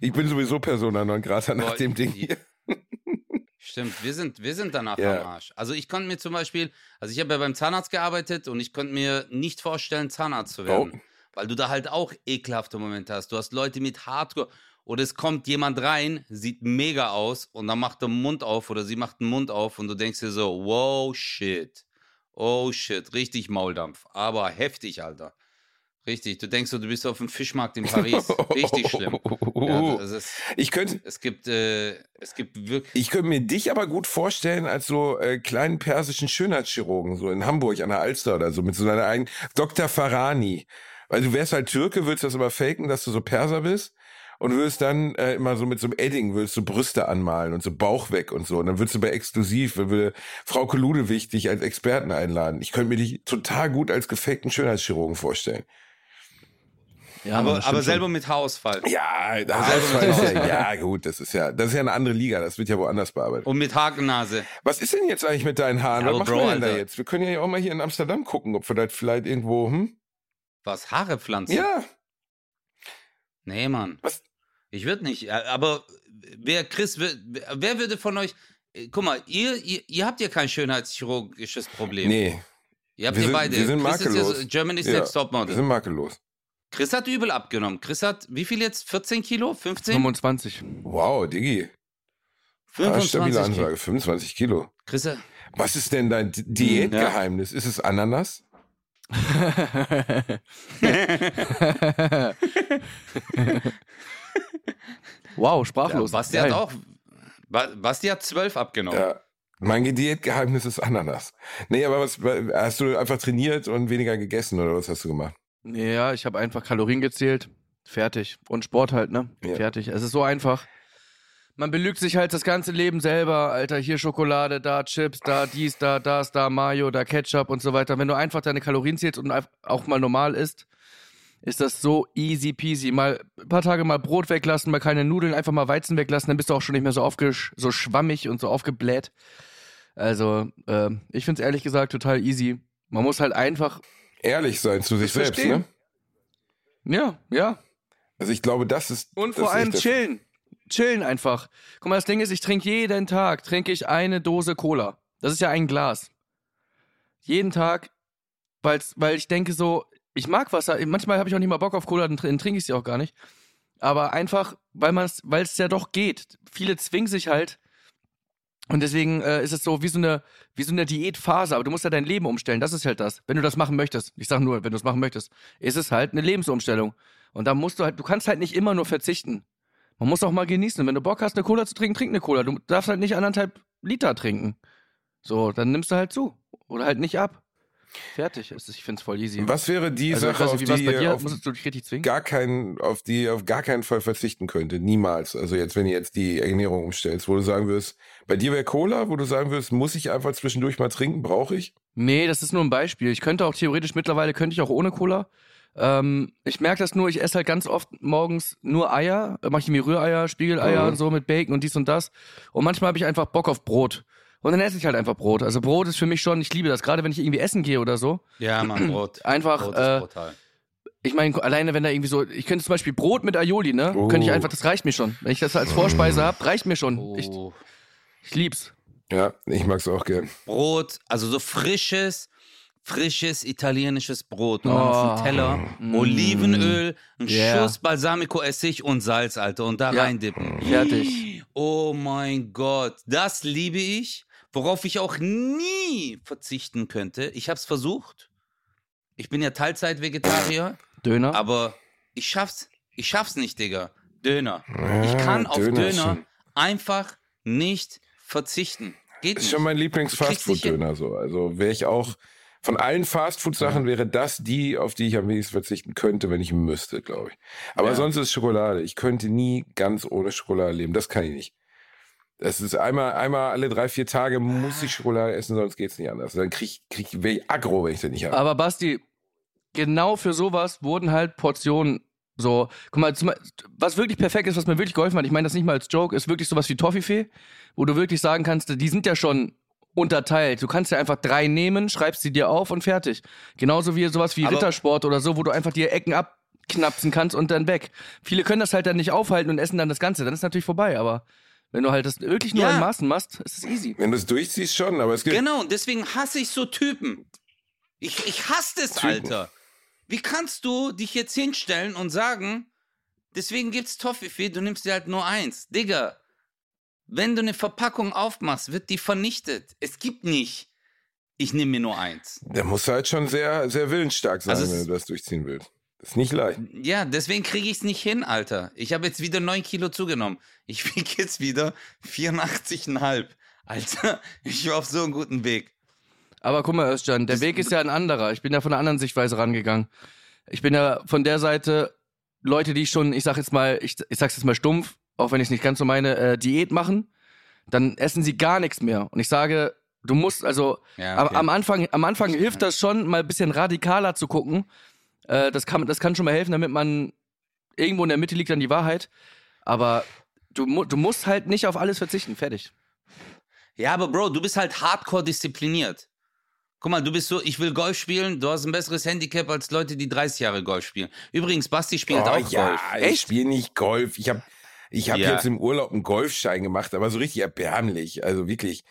Ich bin sowieso Persona non grata nach Boah, dem Ding hier. Stimmt, wir sind, wir sind danach Ja. am Arsch. Also ich konnte mir zum Beispiel, also ich habe ja beim Zahnarzt gearbeitet und ich konnte mir nicht vorstellen, Zahnarzt zu werden. Oh. Weil du da halt auch ekelhafte Momente hast. Du hast Leute mit Hardcore. Oder es kommt jemand rein, sieht mega aus und dann macht er den Mund auf oder sie macht den Mund auf und du denkst dir so, wow, shit. Oh shit, richtig Mauldampf. Aber heftig, Alter. Richtig. Du denkst so, du bist auf dem Fischmarkt in Paris. Richtig schlimm. Ja, das ist, Ich könnte, es gibt, äh, es gibt wirklich. ich könnte mir dich aber gut vorstellen als so äh, kleinen persischen Schönheitschirurgen, so in Hamburg an der Alster oder so, mit so deiner eigenen Dr. Farani. Weil du wärst halt Türke, würdest das immer faken, dass du so Perser bist und würdest dann äh, immer so mit so einem Edding, würdest du Brüste anmalen und so Bauch weg und so. Und dann würdest du bei Exklusiv, dann würde Frau Ludewig dich als Experten einladen. Ich könnte mir dich total gut als gefakten Schönheitschirurgen vorstellen. Ja, aber aber selber mit Haarausfall. Ja, das ist ja, ja gut, das ist ja, das ist ja eine andere Liga, das wird ja woanders bearbeitet. Und mit Hakennase. Was ist denn jetzt eigentlich mit deinen Haaren? Ja, Was machen Bro, wir denn da Alter. jetzt? Wir können ja auch mal hier in Amsterdam gucken, ob wir das vielleicht irgendwo, hm? Was? Haare pflanzen? Ja, Nee, Mann. Was? Ich würde nicht. äh, Aber wer Chris, wer, wer würde von euch. äh, Guck mal, ihr, ihr, ihr habt ja kein schönheitschirurgisches Problem. nee. Ihr habt wir ja sind- beide. wir sind Chris ist ja makellos. so Germany's Ja, Next Wir Topmodel. sind makellos. Chris hat übel abgenommen. Chris hat, wie viel jetzt? 14 Kilo? 15? 25. Wow, Diggi. Ah, 25 stabile Kilo. Ansage, 25 Kilo. Chris, hat- Was ist denn dein Di- Diätgeheimnis? Ist es Ananas? wow, ja, sprachlos. Basti Geil. hat auch. Ba- Basti hat 12 abgenommen. Ja. Mein Diätgeheimnis ist Ananas. Nee, aber was, hast du einfach trainiert und weniger gegessen oder was hast du gemacht? Ja, ich habe einfach Kalorien gezählt. Fertig. Und Sport halt, ne? Ja. Fertig. Es ist so einfach. Man belügt sich halt das ganze Leben selber, Alter. Hier Schokolade, da Chips, da dies, da das, da Mayo, da Ketchup und so weiter. Wenn du einfach deine Kalorien zählst und auch mal normal isst, ist das so easy peasy. Mal ein paar Tage mal Brot weglassen, mal keine Nudeln, einfach mal Weizen weglassen, dann bist du auch schon nicht mehr so, aufgesch so schwammig und so aufgebläht. Also, äh, ich find's ehrlich gesagt total easy. Man muss halt einfach, Ehrlich sein zu sich selbst, verstehen. ne? ja, ja, Also ich glaube, das ist. Und das vor allem chillen. Chillen einfach. Guck mal, das Ding ist, ich trinke jeden Tag, trinke ich eine Dose Cola. Das ist ja ein Glas. Jeden Tag, weil's, weil ich denke so, ich mag Wasser. Manchmal habe ich auch nicht mal Bock auf Cola, dann tr- dann trinke ich sie auch gar nicht. Aber einfach, weil man weil es ja doch geht. Viele zwingen sich halt. Und deswegen äh, ist es so wie so eine wie so eine Diätphase, aber du musst ja dein Leben umstellen. Das ist halt das. Wenn du das machen möchtest, ich sag nur, wenn du es machen möchtest, ist es halt eine Lebensumstellung. Und da musst du halt, du kannst halt nicht immer nur verzichten. Man muss auch mal genießen. Wenn du Bock hast, eine Cola zu trinken, trink eine Cola. Du darfst halt nicht anderthalb Liter trinken. So, dann nimmst du halt zu. Oder halt nicht ab. Fertig. Es ist- Ich find's voll easy. Was wäre die also, Sache, auf die ihr auf gar keinen, auf die ihr auf gar keinen Fall verzichten könnte? Niemals. Also jetzt, wenn ihr jetzt die Ernährung umstellst, wo du sagen wirst, bei dir wäre Cola, wo du sagen wirst, muss ich einfach zwischendurch mal trinken, brauche ich? Nee, das ist nur ein Beispiel. Ich könnte auch theoretisch mittlerweile, könnte ich auch ohne Cola. Ähm, ich merke das nur, ich esse halt ganz oft morgens nur Eier, äh, mache ich mir Rühreier, Spiegeleier Mhm. und so mit Bacon und dies und das. Und manchmal habe ich einfach Bock auf Brot. Und dann esse ich halt einfach Brot. Also Brot ist für mich schon, ich liebe das, gerade wenn ich irgendwie essen gehe oder so. Ja, Mann, Brot. Einfach, Brot ist äh, brutal. Ich meine, alleine wenn da irgendwie so, ich könnte zum Beispiel Brot mit Aioli, ne? Könnte ich Oh. einfach, das reicht mir schon. Wenn ich das als Vorspeise hab, reicht mir schon. Ich, Oh. ich lieb's. Ja, ich mag's auch gern. Brot, also so frisches, frisches italienisches Brot. Und dann Oh. auf dem Teller Olivenöl, ein Yeah. Schuss Balsamico-Essig und Salz, Alter. Und da Ja. reindippen. Fertig. Oh mein Gott, das liebe ich. Worauf ich auch nie verzichten könnte. Ich hab's versucht. Ich bin ja Teilzeit-Vegetarier, Döner. aber ich schaff's. Ich schaff's nicht, Digga. Döner. Ich Ja, kann auf Döner Döner, ist schon- einfach nicht verzichten. Geht Ist nicht. schon mein Ich Lieblings-Fastfood-Döner so. Also wäre ich auch, von allen Fastfood-Sachen wäre das die, auf die ich am wenigsten verzichten könnte, wenn ich müsste, glaube ich. Aber Ja. sonst ist Schokolade. Ich könnte nie ganz ohne Schokolade leben. Das kann ich nicht. Das ist einmal, einmal alle drei, vier Tage muss ich Schokolade essen, sonst geht's nicht anders. Dann krieg, ich- krieg ich, aggro, wenn ich das nicht habe. Aber Basti, genau für sowas wurden halt Portionen so, guck mal, zum, was wirklich perfekt ist, was mir wirklich geholfen hat, ich meine das nicht mal als Joke, ist wirklich sowas wie Toffifee, wo du wirklich sagen kannst, die sind ja schon unterteilt. Du kannst ja einfach drei nehmen, schreibst sie dir auf und fertig. Genauso wie sowas wie Aber- Rittersport oder so, wo du einfach dir Ecken abknapsen kannst und dann weg. Viele können das halt dann nicht aufhalten und essen dann das Ganze, dann ist natürlich vorbei, aber wenn du halt das wirklich nur Ja. in Maßen machst, ist es easy. Wenn du es durchziehst, schon, aber es gibt. Genau, und deswegen hasse ich so Typen. Ich, ich hasse es, Typen. Alter. Wie kannst du dich jetzt hinstellen und sagen, deswegen gibt's Toffifee, du nimmst dir halt nur eins. Digga, wenn du eine Verpackung aufmachst, wird die vernichtet. Es gibt nicht. ich nehme mir nur eins. Der muss halt schon sehr, sehr willensstark sein, Also wenn du das durchziehen willst. Das ist nicht leicht. Ja, deswegen kriege ich es nicht hin, Alter. Ich habe jetzt wieder 9 Kilo zugenommen. Ich wiege jetzt wieder 84,5. Alter, ich war auf so einem guten Weg. Aber guck mal, Özcan, der Weg ist ja ein anderer. Ich bin ja von einer anderen Sichtweise rangegangen. Ich bin ja von der Seite Leute, die schon, ich sag jetzt mal, ich, ich sag's jetzt mal stumpf, auch wenn ich es nicht ganz so meine, äh, Diät machen, dann essen sie gar nichts mehr. Und ich sage, du musst, also Ja, am, okay. am Anfang, am Anfang hilft das schon, mal ein bisschen radikaler zu gucken. Äh, das, kann, das kann schon mal helfen, damit man irgendwo in der Mitte liegt dann die Wahrheit. Aber du, du musst halt nicht auf alles verzichten. Fertig. Ja, aber Bro, du bist halt hardcore diszipliniert. Guck mal, du bist so, ich will Golf spielen, du hast ein besseres Handicap als Leute, die 30 Jahre Golf spielen. Übrigens, Basti spielt auch Oh ja, Golf. ich spiele nicht Golf. Ich habe ich hab Ja. jetzt im Urlaub einen Golfschein gemacht, aber so richtig erbärmlich. Also wirklich.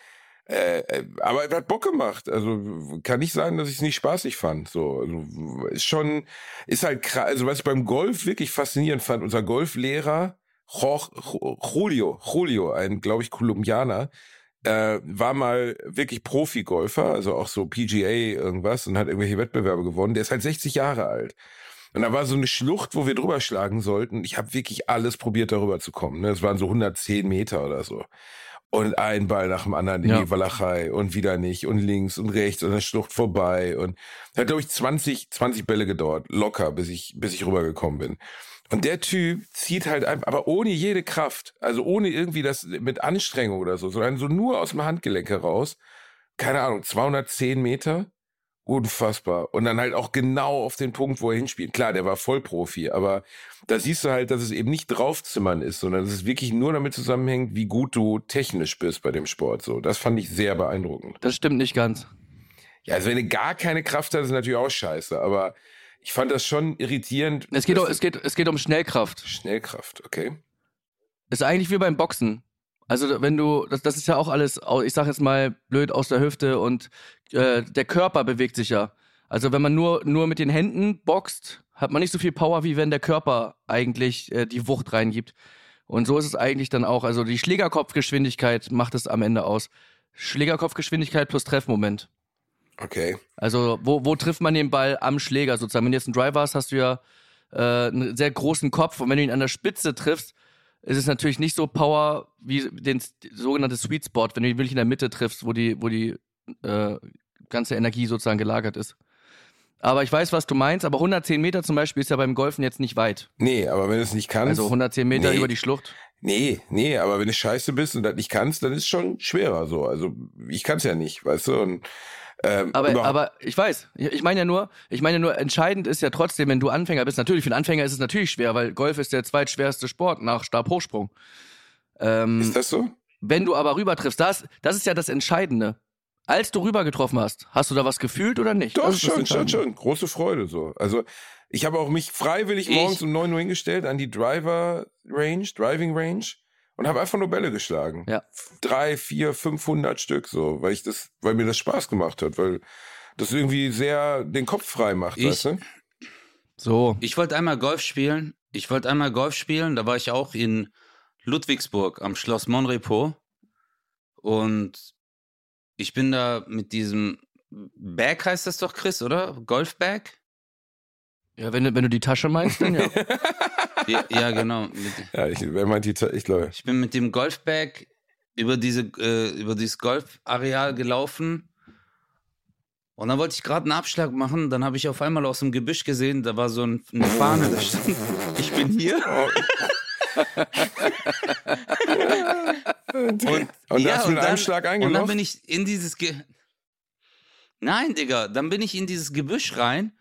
Äh, äh, aber es hat Bock gemacht. Also kann nicht sein, dass ich es nicht spaßig fand. So, also, ist schon, ist halt krass. Also was ich beim Golf wirklich faszinierend fand, unser Golflehrer Julio, Julio, ein, glaube ich, Kolumbianer, äh, war mal wirklich Profi-Golfer, also auch so PGA irgendwas und hat irgendwelche Wettbewerbe gewonnen. Der ist halt 60 Jahre alt. Und da war so eine Schlucht, wo wir drüber schlagen sollten. Ich habe wirklich alles probiert, darüber zu kommen. Ne? Es waren so 110 Meter oder so. Und ein Ball nach dem anderen in Ja. die Walachei und wieder nicht und links und rechts und eine Schlucht vorbei. Und hat, glaube ich, 20, 20 Bälle gedauert, locker, bis ich, bis ich rübergekommen bin. Und der Typ zieht halt einfach, aber ohne jede Kraft, also ohne irgendwie das mit Anstrengung oder so, sondern so nur aus dem Handgelenk heraus. Keine Ahnung, 210 Meter. Unfassbar. Und dann halt auch genau auf den Punkt, wo er hinspielt. Klar, der war Vollprofi, aber da siehst du halt, dass es eben nicht draufzimmern ist, sondern dass es wirklich nur damit zusammenhängt, wie gut du technisch bist bei dem Sport. So, das fand ich sehr beeindruckend. Das stimmt nicht ganz. Ja, also wenn du gar keine Kraft hast, ist natürlich auch scheiße, aber ich fand das schon irritierend. Es geht, um, es geht, es geht um Schnellkraft. Schnellkraft, okay. Ist eigentlich wie beim Boxen. Also wenn du, das, das ist ja auch alles, ich sag jetzt mal blöd aus der Hüfte und äh, der Körper bewegt sich ja. Also wenn man nur, nur mit den Händen boxt, hat man nicht so viel Power, wie wenn der Körper eigentlich äh, die Wucht reingibt. Und so ist es eigentlich dann auch. Also die Schlägerkopfgeschwindigkeit macht es am Ende aus. Schlägerkopfgeschwindigkeit plus Treffmoment. Okay. Also wo, wo trifft man den Ball am Schläger sozusagen? Wenn du jetzt einen Driver hast, hast du ja äh, einen sehr großen Kopf und wenn du ihn an der Spitze triffst, ist es natürlich nicht so Power wie den sogenannte Sweet Spot, wenn du ihn wirklich in der Mitte triffst, wo die, wo die äh, ganze Energie sozusagen gelagert ist. Aber ich weiß, was du meinst, aber 110 Meter zum Beispiel ist ja beim Golfen jetzt nicht weit. Nee, aber wenn du es nicht kannst. Also 110 Meter nee. über die Schlucht. Nee, nee, aber wenn du scheiße bist und das nicht kannst, dann ist es schon schwerer so. Also ich kann es ja nicht, weißt du? Und, ähm, Aber, überhaupt- aber ich weiß, ich, ich meine ja nur, ich meine ja nur, entscheidend ist ja trotzdem, wenn du Anfänger bist, natürlich, für einen Anfänger ist es natürlich schwer, weil Golf ist der zweitschwerste Sport nach Stabhochsprung. Ähm, ist das so? wenn du aber rüber triffst, das, das ist ja das Entscheidende. Als du rüber getroffen hast, hast du da was gefühlt oder nicht? Doch, schon, schon, schon. Große Freude so. Also ich habe auch mich freiwillig Ich- morgens um 9 Uhr hingestellt an die Driver Range, Driving Range und habe einfach nur Bälle geschlagen. Ja. Drei, vier, 500 Stück so, weil ich das, weil mir das Spaß gemacht hat, weil das irgendwie sehr den Kopf frei macht, Ich- weißt du? So. Ich wollte einmal Golf spielen. Ich wollte einmal Golf spielen. Da war ich auch in Ludwigsburg am Schloss Monrepo. Und ich bin da mit diesem Bag heißt das doch, Chris, oder? Golfbag? Ja, wenn du, wenn du die Tasche meinst, dann ja. Ja, ja genau. Ja, ich, wer meint die, ich glaube. ich bin mit dem Golfbag über diese äh, über dieses Golfareal gelaufen. Und dann wollte ich gerade einen Abschlag machen, dann habe ich auf einmal aus dem Gebüsch gesehen, da war so ein, eine Fahne, da stand, ich bin hier. Und, und Ja, hast du mit einem Schlag Und dann bin ich in dieses Ge Nein, Digga, dann bin ich in dieses Gebüsch rein.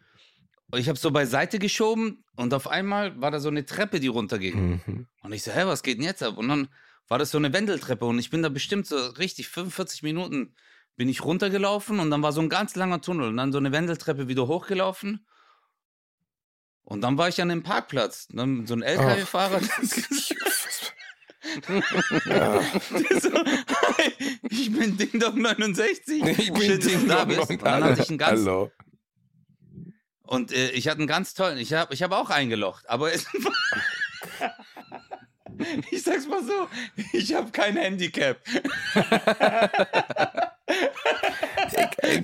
Und ich habe so beiseite geschoben und auf einmal war da so eine Treppe, die runterging. Mhm. Und ich so, hä, was geht denn jetzt ab? Und dann war das so eine Wendeltreppe und ich bin da bestimmt so richtig 45 Minuten bin ich runtergelaufen und dann war so ein ganz langer Tunnel und dann so eine Wendeltreppe wieder hochgelaufen. Und dann war ich an dem Parkplatz. Dann so ein LKW-Fahrer. ja. so, ich bin Ding Dong 69. Ich bin Schön, Ding da Dong bist. Und dann hatte ich einen ganz, Hallo. Und äh, ich hatte einen ganz tollen, ich habe ich hab auch eingelocht, aber es war, ich sag's mal so, ich habe kein Handicap.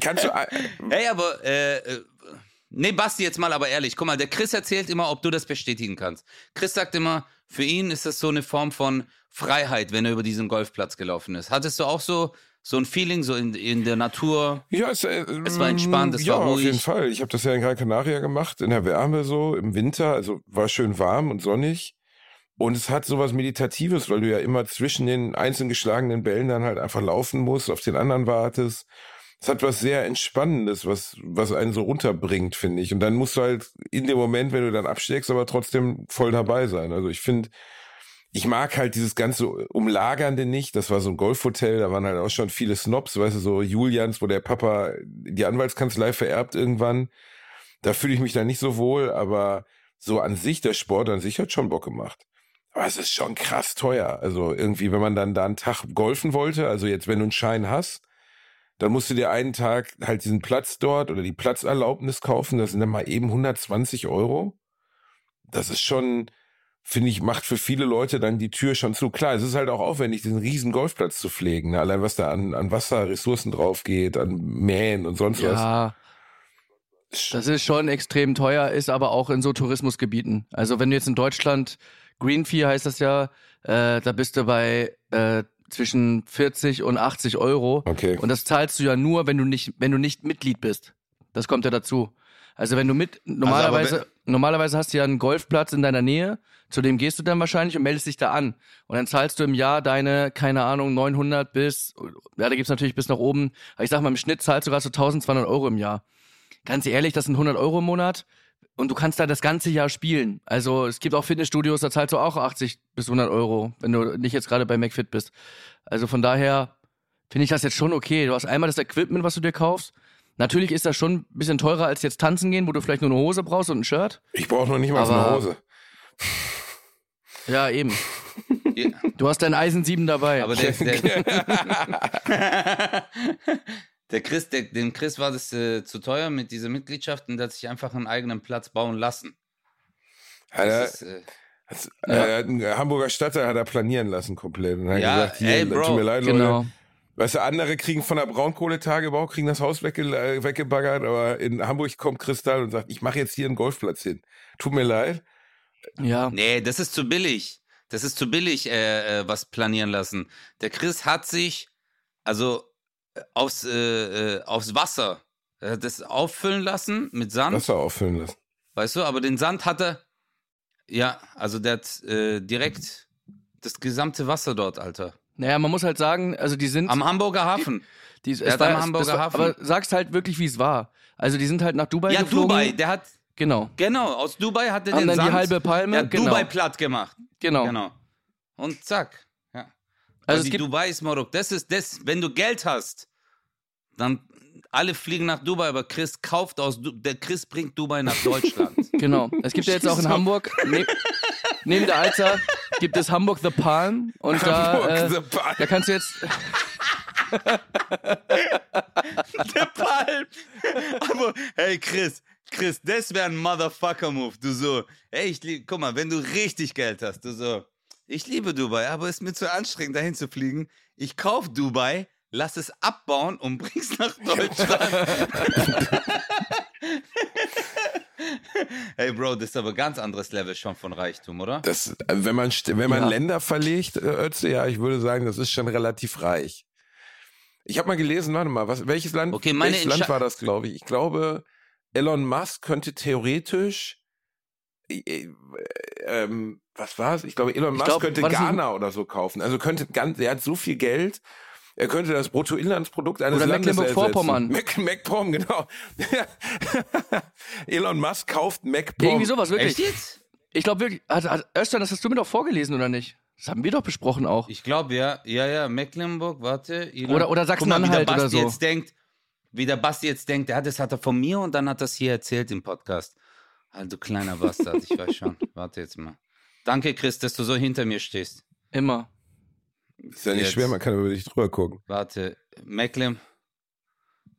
Kannst du, äh, Hey, aber, äh, äh, nee, Basti, jetzt mal aber ehrlich. Guck mal, der Chris erzählt immer, ob du das bestätigen kannst. Chris sagt immer, für ihn ist das so eine Form von Freiheit, wenn er über diesen Golfplatz gelaufen ist. Hattest du auch so, so ein Feeling, so in, in der Natur? Ja, es, äh, Es war entspannt, es ja, war auf ruhig. jeden Fall. Ich habe das ja in Gran Canaria gemacht, in der Wärme so, im Winter, also war schön warm und sonnig. Und es hat sowas Meditatives, weil du ja immer zwischen den einzeln geschlagenen Bällen dann halt einfach laufen musst, auf den anderen wartest. Es hat was sehr Entspannendes, was, was einen so runterbringt, finde ich. Und dann musst du halt in dem Moment, wenn du dann absteigst, aber trotzdem voll dabei sein. Also ich finde, ich mag halt dieses ganze Umlagernde nicht. Das war so ein Golfhotel, da waren halt auch schon viele Snobs, weißt du, so Julians, wo der Papa die Anwaltskanzlei vererbt irgendwann. Da fühle ich mich dann nicht so wohl, aber so an sich, der Sport an sich hat schon Bock gemacht. Aber es ist schon krass teuer. Also irgendwie, wenn man dann da einen Tag golfen wollte, also jetzt, wenn du einen Schein hast, dann musst du dir einen Tag halt diesen Platz dort oder die Platzerlaubnis kaufen. Das sind dann mal eben 120 Euro. Das ist schon, finde ich, macht für viele Leute dann die Tür schon zu. Klar, es ist halt auch aufwendig, diesen riesen Golfplatz zu pflegen. Ne? Allein was da an, an Wasserressourcen drauf geht, an Mähen und sonst was. Ja, das ist schon extrem teuer, ist aber auch in so Tourismusgebieten. Also wenn du jetzt in Deutschland, Green Fee heißt das ja, äh, da bist du bei äh, zwischen 40 und 80 Euro. Okay. Und das zahlst du ja nur, wenn du nicht, wenn du nicht Mitglied bist. Das kommt ja dazu. Also wenn du mit, normalerweise, aber normalerweise hast du ja einen Golfplatz in deiner Nähe, zu dem gehst du dann wahrscheinlich und meldest dich da an. Und dann zahlst du im Jahr deine, keine Ahnung, 900 bis, ja, da gibt's natürlich bis nach oben, aber ich sag mal, im Schnitt zahlst du gerade so 1200 Euro im Jahr. Ganz ehrlich, das sind 100 Euro im Monat und du kannst da das ganze Jahr spielen. Also es gibt auch Fitnessstudios, da zahlst du auch 80 bis 100 Euro, wenn du nicht jetzt gerade bei McFit bist. Also von daher finde ich das jetzt schon okay. Du hast einmal das Equipment, was du dir kaufst. Natürlich ist das schon ein bisschen teurer als jetzt tanzen gehen, wo du vielleicht nur eine Hose brauchst und ein Shirt. Ich brauche noch nicht mal Aber- eine Hose. Ja, eben. Ja, Du hast dein Eisen 7 dabei. aber der, der, der Chris, der, dem Chris war das äh, zu teuer mit dieser Mitgliedschaft und der hat sich einfach einen eigenen Platz bauen lassen. Hat er, ist, äh, das, äh, ein Hamburger Stadtteil hat er planieren lassen komplett. Und hat Ja, gesagt, hier, ey, Bro, tut mir leid, genau. Leute. Weißt du, andere kriegen von der Braunkohletagebau, kriegen das Haus wegge äh, weggebaggert, aber in Hamburg kommt Kristall und sagt, ich mache jetzt hier einen Golfplatz hin. Tut mir leid. Ja. nee, das ist zu billig. Das ist zu billig, äh, äh, was planieren lassen. Der Chris hat sich, also äh, aufs, äh, äh, aufs Wasser, er hat das auffüllen lassen mit Sand. Wasser auffüllen lassen. Weißt du, aber den Sand hat er. Ja, also der hat äh, direkt das gesamte Wasser dort, Alter. Naja, man muss halt sagen, also die sind. Am Hamburger Hafen. die, er hat am Hamburger Hafen. Aber sagst halt wirklich, wie es war. Also die sind halt nach Dubai Ja, geflogen. Dubai, der hat, Genau. genau, aus Dubai hat er den dann die Sand, halbe Palme, der hat genau. Dubai platt gemacht. Genau. Genau. Und zack. Ja. Also Also es die Dubai ist Morok. Das ist das, wenn du Geld hast, dann alle fliegen nach Dubai, aber Chris kauft aus, Du- der Chris bringt Dubai nach Deutschland. Genau. Es gibt ja jetzt auch in. Hamburg, ne, neben der Alster, gibt es Hamburg The Palm. Und da, Hamburg äh, The Palm. da kannst du jetzt, der Palm. Aber, hey Chris, Chris, das wäre ein Motherfucker-Move. Du so, hey, ich lieb, guck mal, wenn du richtig Geld hast, du so, ich liebe Dubai, aber es ist mir zu anstrengend, dahin zu fliegen. Ich kauf Dubai, lass es abbauen und bring's nach Deutschland. hey Bro, das ist aber ganz anderes Level schon von Reichtum, oder? Das, äh, wenn man, wenn man Ja. Länder verlegt, äh, Ötze, ja, ich würde sagen, das ist schon relativ reich. Ich habe mal gelesen, warte mal, was, welches Land, Okay, welches Land war das, glaube ich? Ich glaube, Elon Musk könnte theoretisch, äh, äh, ähm, was war es? Ich glaube, Elon Musk glaub, könnte Ghana oder so kaufen. Also könnte ganz, er hat so viel Geld, er könnte das Bruttoinlandsprodukt eines Oder Landes Mecklenburg-Vorpommern. ersetzen. Mac, MacPom, genau. Elon Musk kauft MacPom. irgendwie sowas, wirklich. Echt jetzt? Ich glaube wirklich, hat, hat, Özcan, das hast du mir doch vorgelesen, oder nicht? Das haben wir doch besprochen auch. Ich glaube, ja. Ja, ja, Mecklenburg, warte. Elon- Oder- oder Guck mal, wie der Sachsen-Anhalt oder Basti so. jetzt denkt, wie der Basti jetzt denkt, der hat das hat er von mir und dann hat das hier erzählt im Podcast. Du kleiner Bastard, ich weiß schon. Warte jetzt mal. Danke, Chris, dass du so hinter mir stehst. Immer. Ist ja nicht Jetzt. schwer, man kann über dich drüber gucken. Warte, Mecklen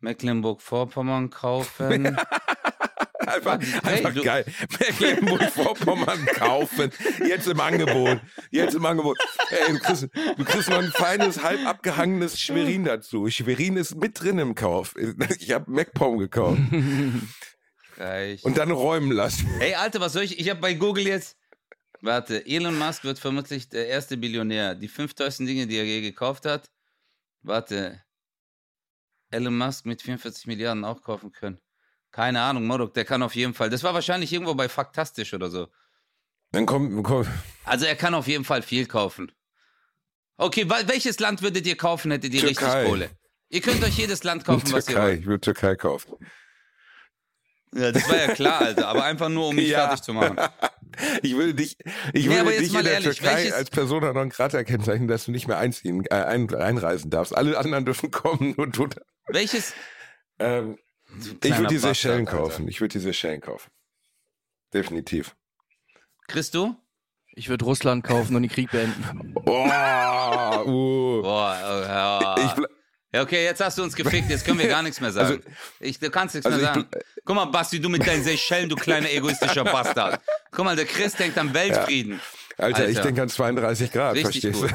Mecklenburg-Vorpommern kaufen. Einfach, Hey, einfach geil. Mecklenburg-Vorpommern kaufen. Jetzt im Angebot. Jetzt im Angebot. Ey, du kriegst, du kriegst noch ein feines, halb abgehangenes Schwerin dazu. Schwerin ist mit drin im Kauf. Ich habe MacPom gekauft. Reich. Und dann räumen lassen. Hey, Alter, was soll ich? Ich habe bei Google jetzt. Warte, Elon Musk wird vermutlich der erste Billionär. Die fünf teuersten Dinge, die er je gekauft hat. Warte. Elon Musk mit 44 Milliarden auch kaufen können. Keine Ahnung, Modok, der kann auf jeden Fall. Das war wahrscheinlich irgendwo bei Faktastisch oder so. Dann kommt, kommt Also er kann auf jeden Fall viel kaufen. Okay, welches Land würdet ihr kaufen, hättet ihr Türkei. richtig Kohle? Ihr könnt euch jedes Land kaufen, was ihr Türkei. wollt. Ich will Türkei kaufen. Ja, das war ja klar, Alter. Aber einfach nur, um mich Ja. fertig zu machen. Ich würde dich, ich Nee, würde dich mal in der ehrlich, Türkei welches- als Persona non grata kennzeichnen, dass du nicht mehr einziehen, äh, ein, einreisen darfst. Alle anderen dürfen kommen, nur du. Welches? Ähm, ich würde die Seychellen Bastard, Alter. kaufen. Ich würde die Seychellen kaufen. Definitiv. Christo? Ich würde Russland kaufen und den Krieg beenden. Oh, uh. Boah, oh, ja. Ich ja, okay, jetzt hast du uns gefickt, jetzt können wir gar nichts mehr sagen. Also- ich, du kannst nichts also mehr ich sagen. Guck mal, Basti, du mit deinen Seychellen, du kleiner egoistischer Bastard. Guck mal, der Chris denkt an Weltfrieden. Alter, ich Alter. denke an 32 Grad, Richtig verstehst gut.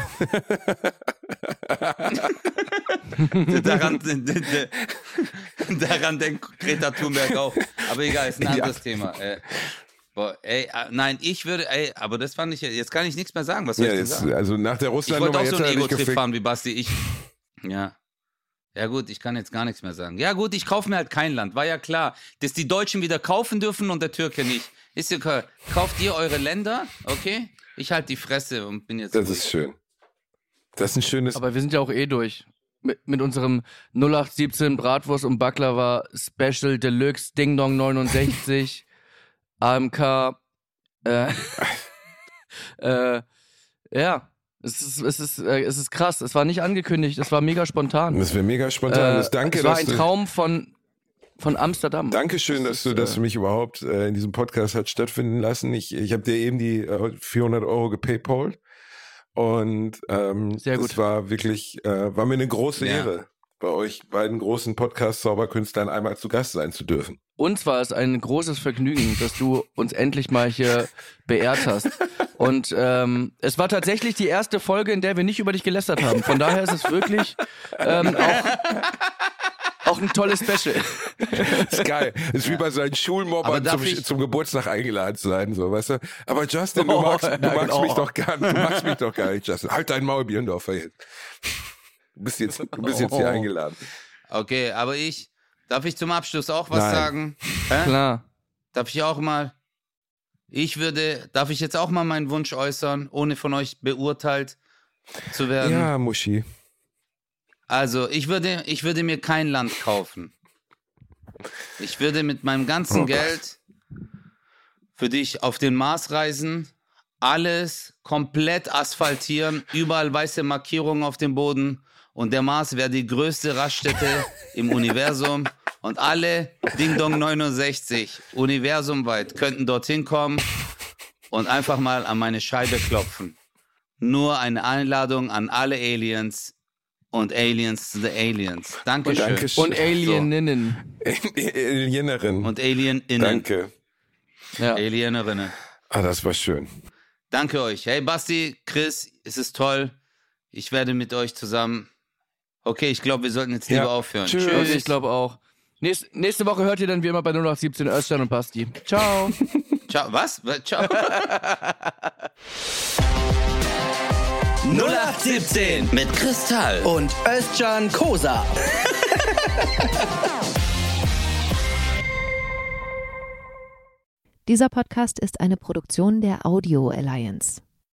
daran, daran denkt Greta Thunberg auch. Aber egal, ist ein Ja. anderes Thema. Äh, boah, ey, äh, nein, ich würde, ey, aber das fand ich, jetzt kann ich nichts mehr sagen. Was du? soll Ja, ich jetzt, sagen? also nach der Ich wollte Russland-Nummer auch so einen Ego-Trip fahren wie Basti. Ich, ja. Ja gut, ich kann jetzt gar nichts mehr sagen. Ja gut, ich kaufe mir halt kein Land. War ja klar, dass die Deutschen wieder kaufen dürfen und der Türke nicht. Ist ja klar. Kauft ihr eure Länder, okay? Ich halt die Fresse und bin jetzt. Das ruhig. ist schön. Das ist ein schönes. Aber wir sind ja auch eh durch. Mit, mit unserem 0817 Bratwurst und Baklava Special Deluxe Ding Dong 69 AMK äh, äh, ja, es ist, es, ist, äh, es ist krass. Es war nicht angekündigt, es war mega spontan. das wäre mega spontan. Äh, das danke, es war ein Traum von, von Amsterdam. Dankeschön, dass du, dass du mich überhaupt äh, in diesem Podcast hat stattfinden lassen. Ich, ich habe dir eben die äh, 400 Euro gepaypalt und ähm, Sehr das gut. war wirklich, äh, war mir eine große Ja. Ehre, bei euch beiden großen Podcast-Zauberkünstlern einmal zu Gast sein zu dürfen. Uns war es ein großes Vergnügen, dass du uns endlich mal hier beehrt hast. Und ähm, es war tatsächlich die erste Folge, in der wir nicht über dich gelästert haben. Von daher ist es wirklich ähm, auch, auch ein tolles Special. ist geil. Ist wie bei seinen Schulmobbern zum, zum Geburtstag eingeladen sein, so, weißt du? Aber Justin, du Oh, magst, du magst genau. mich doch gar nicht, du magst mich doch gar nicht, Justin. Halt dein Maul, Bierendorfer jetzt. Du bist jetzt, du bist jetzt hier Oh. eingeladen. Okay, aber ich. Darf ich zum Abschluss auch was Nein. sagen? Hä? Klar. Darf ich auch mal? Ich würde, darf ich jetzt auch mal meinen Wunsch äußern, ohne von euch beurteilt zu werden? Ja, Muschi. Also, ich würde, ich würde mir kein Land kaufen. Ich würde mit meinem ganzen Oh. Geld für dich auf den Mars reisen, alles komplett asphaltieren, überall weiße Markierungen auf dem Boden und der Mars wäre die größte Raststätte im Universum und alle Ding Dong 69 universumweit könnten dorthin kommen und einfach mal an meine Scheibe klopfen. Nur eine Einladung an alle Aliens und Aliens to the Aliens. Dankeschön. Dankeschön. Und Alieninnen. Alienerin. Und Alien-Innen. Danke. Ja. Alienerinnen. Ah, das war schön. Danke euch. Hey Basti, Chris, es ist toll. Ich werde mit euch zusammen. Okay, ich glaube, wir sollten jetzt lieber Ja. aufhören. Tschüss. Also ich glaube auch. Nächste, nächste Woche hört ihr dann wie immer bei 0817 Özcan und Basti. Ciao. Ciao. Was? Was? Ciao. 0817 mit Kristall. und Özcan Kosa. Dieser Podcast ist eine Produktion der Audio Alliance.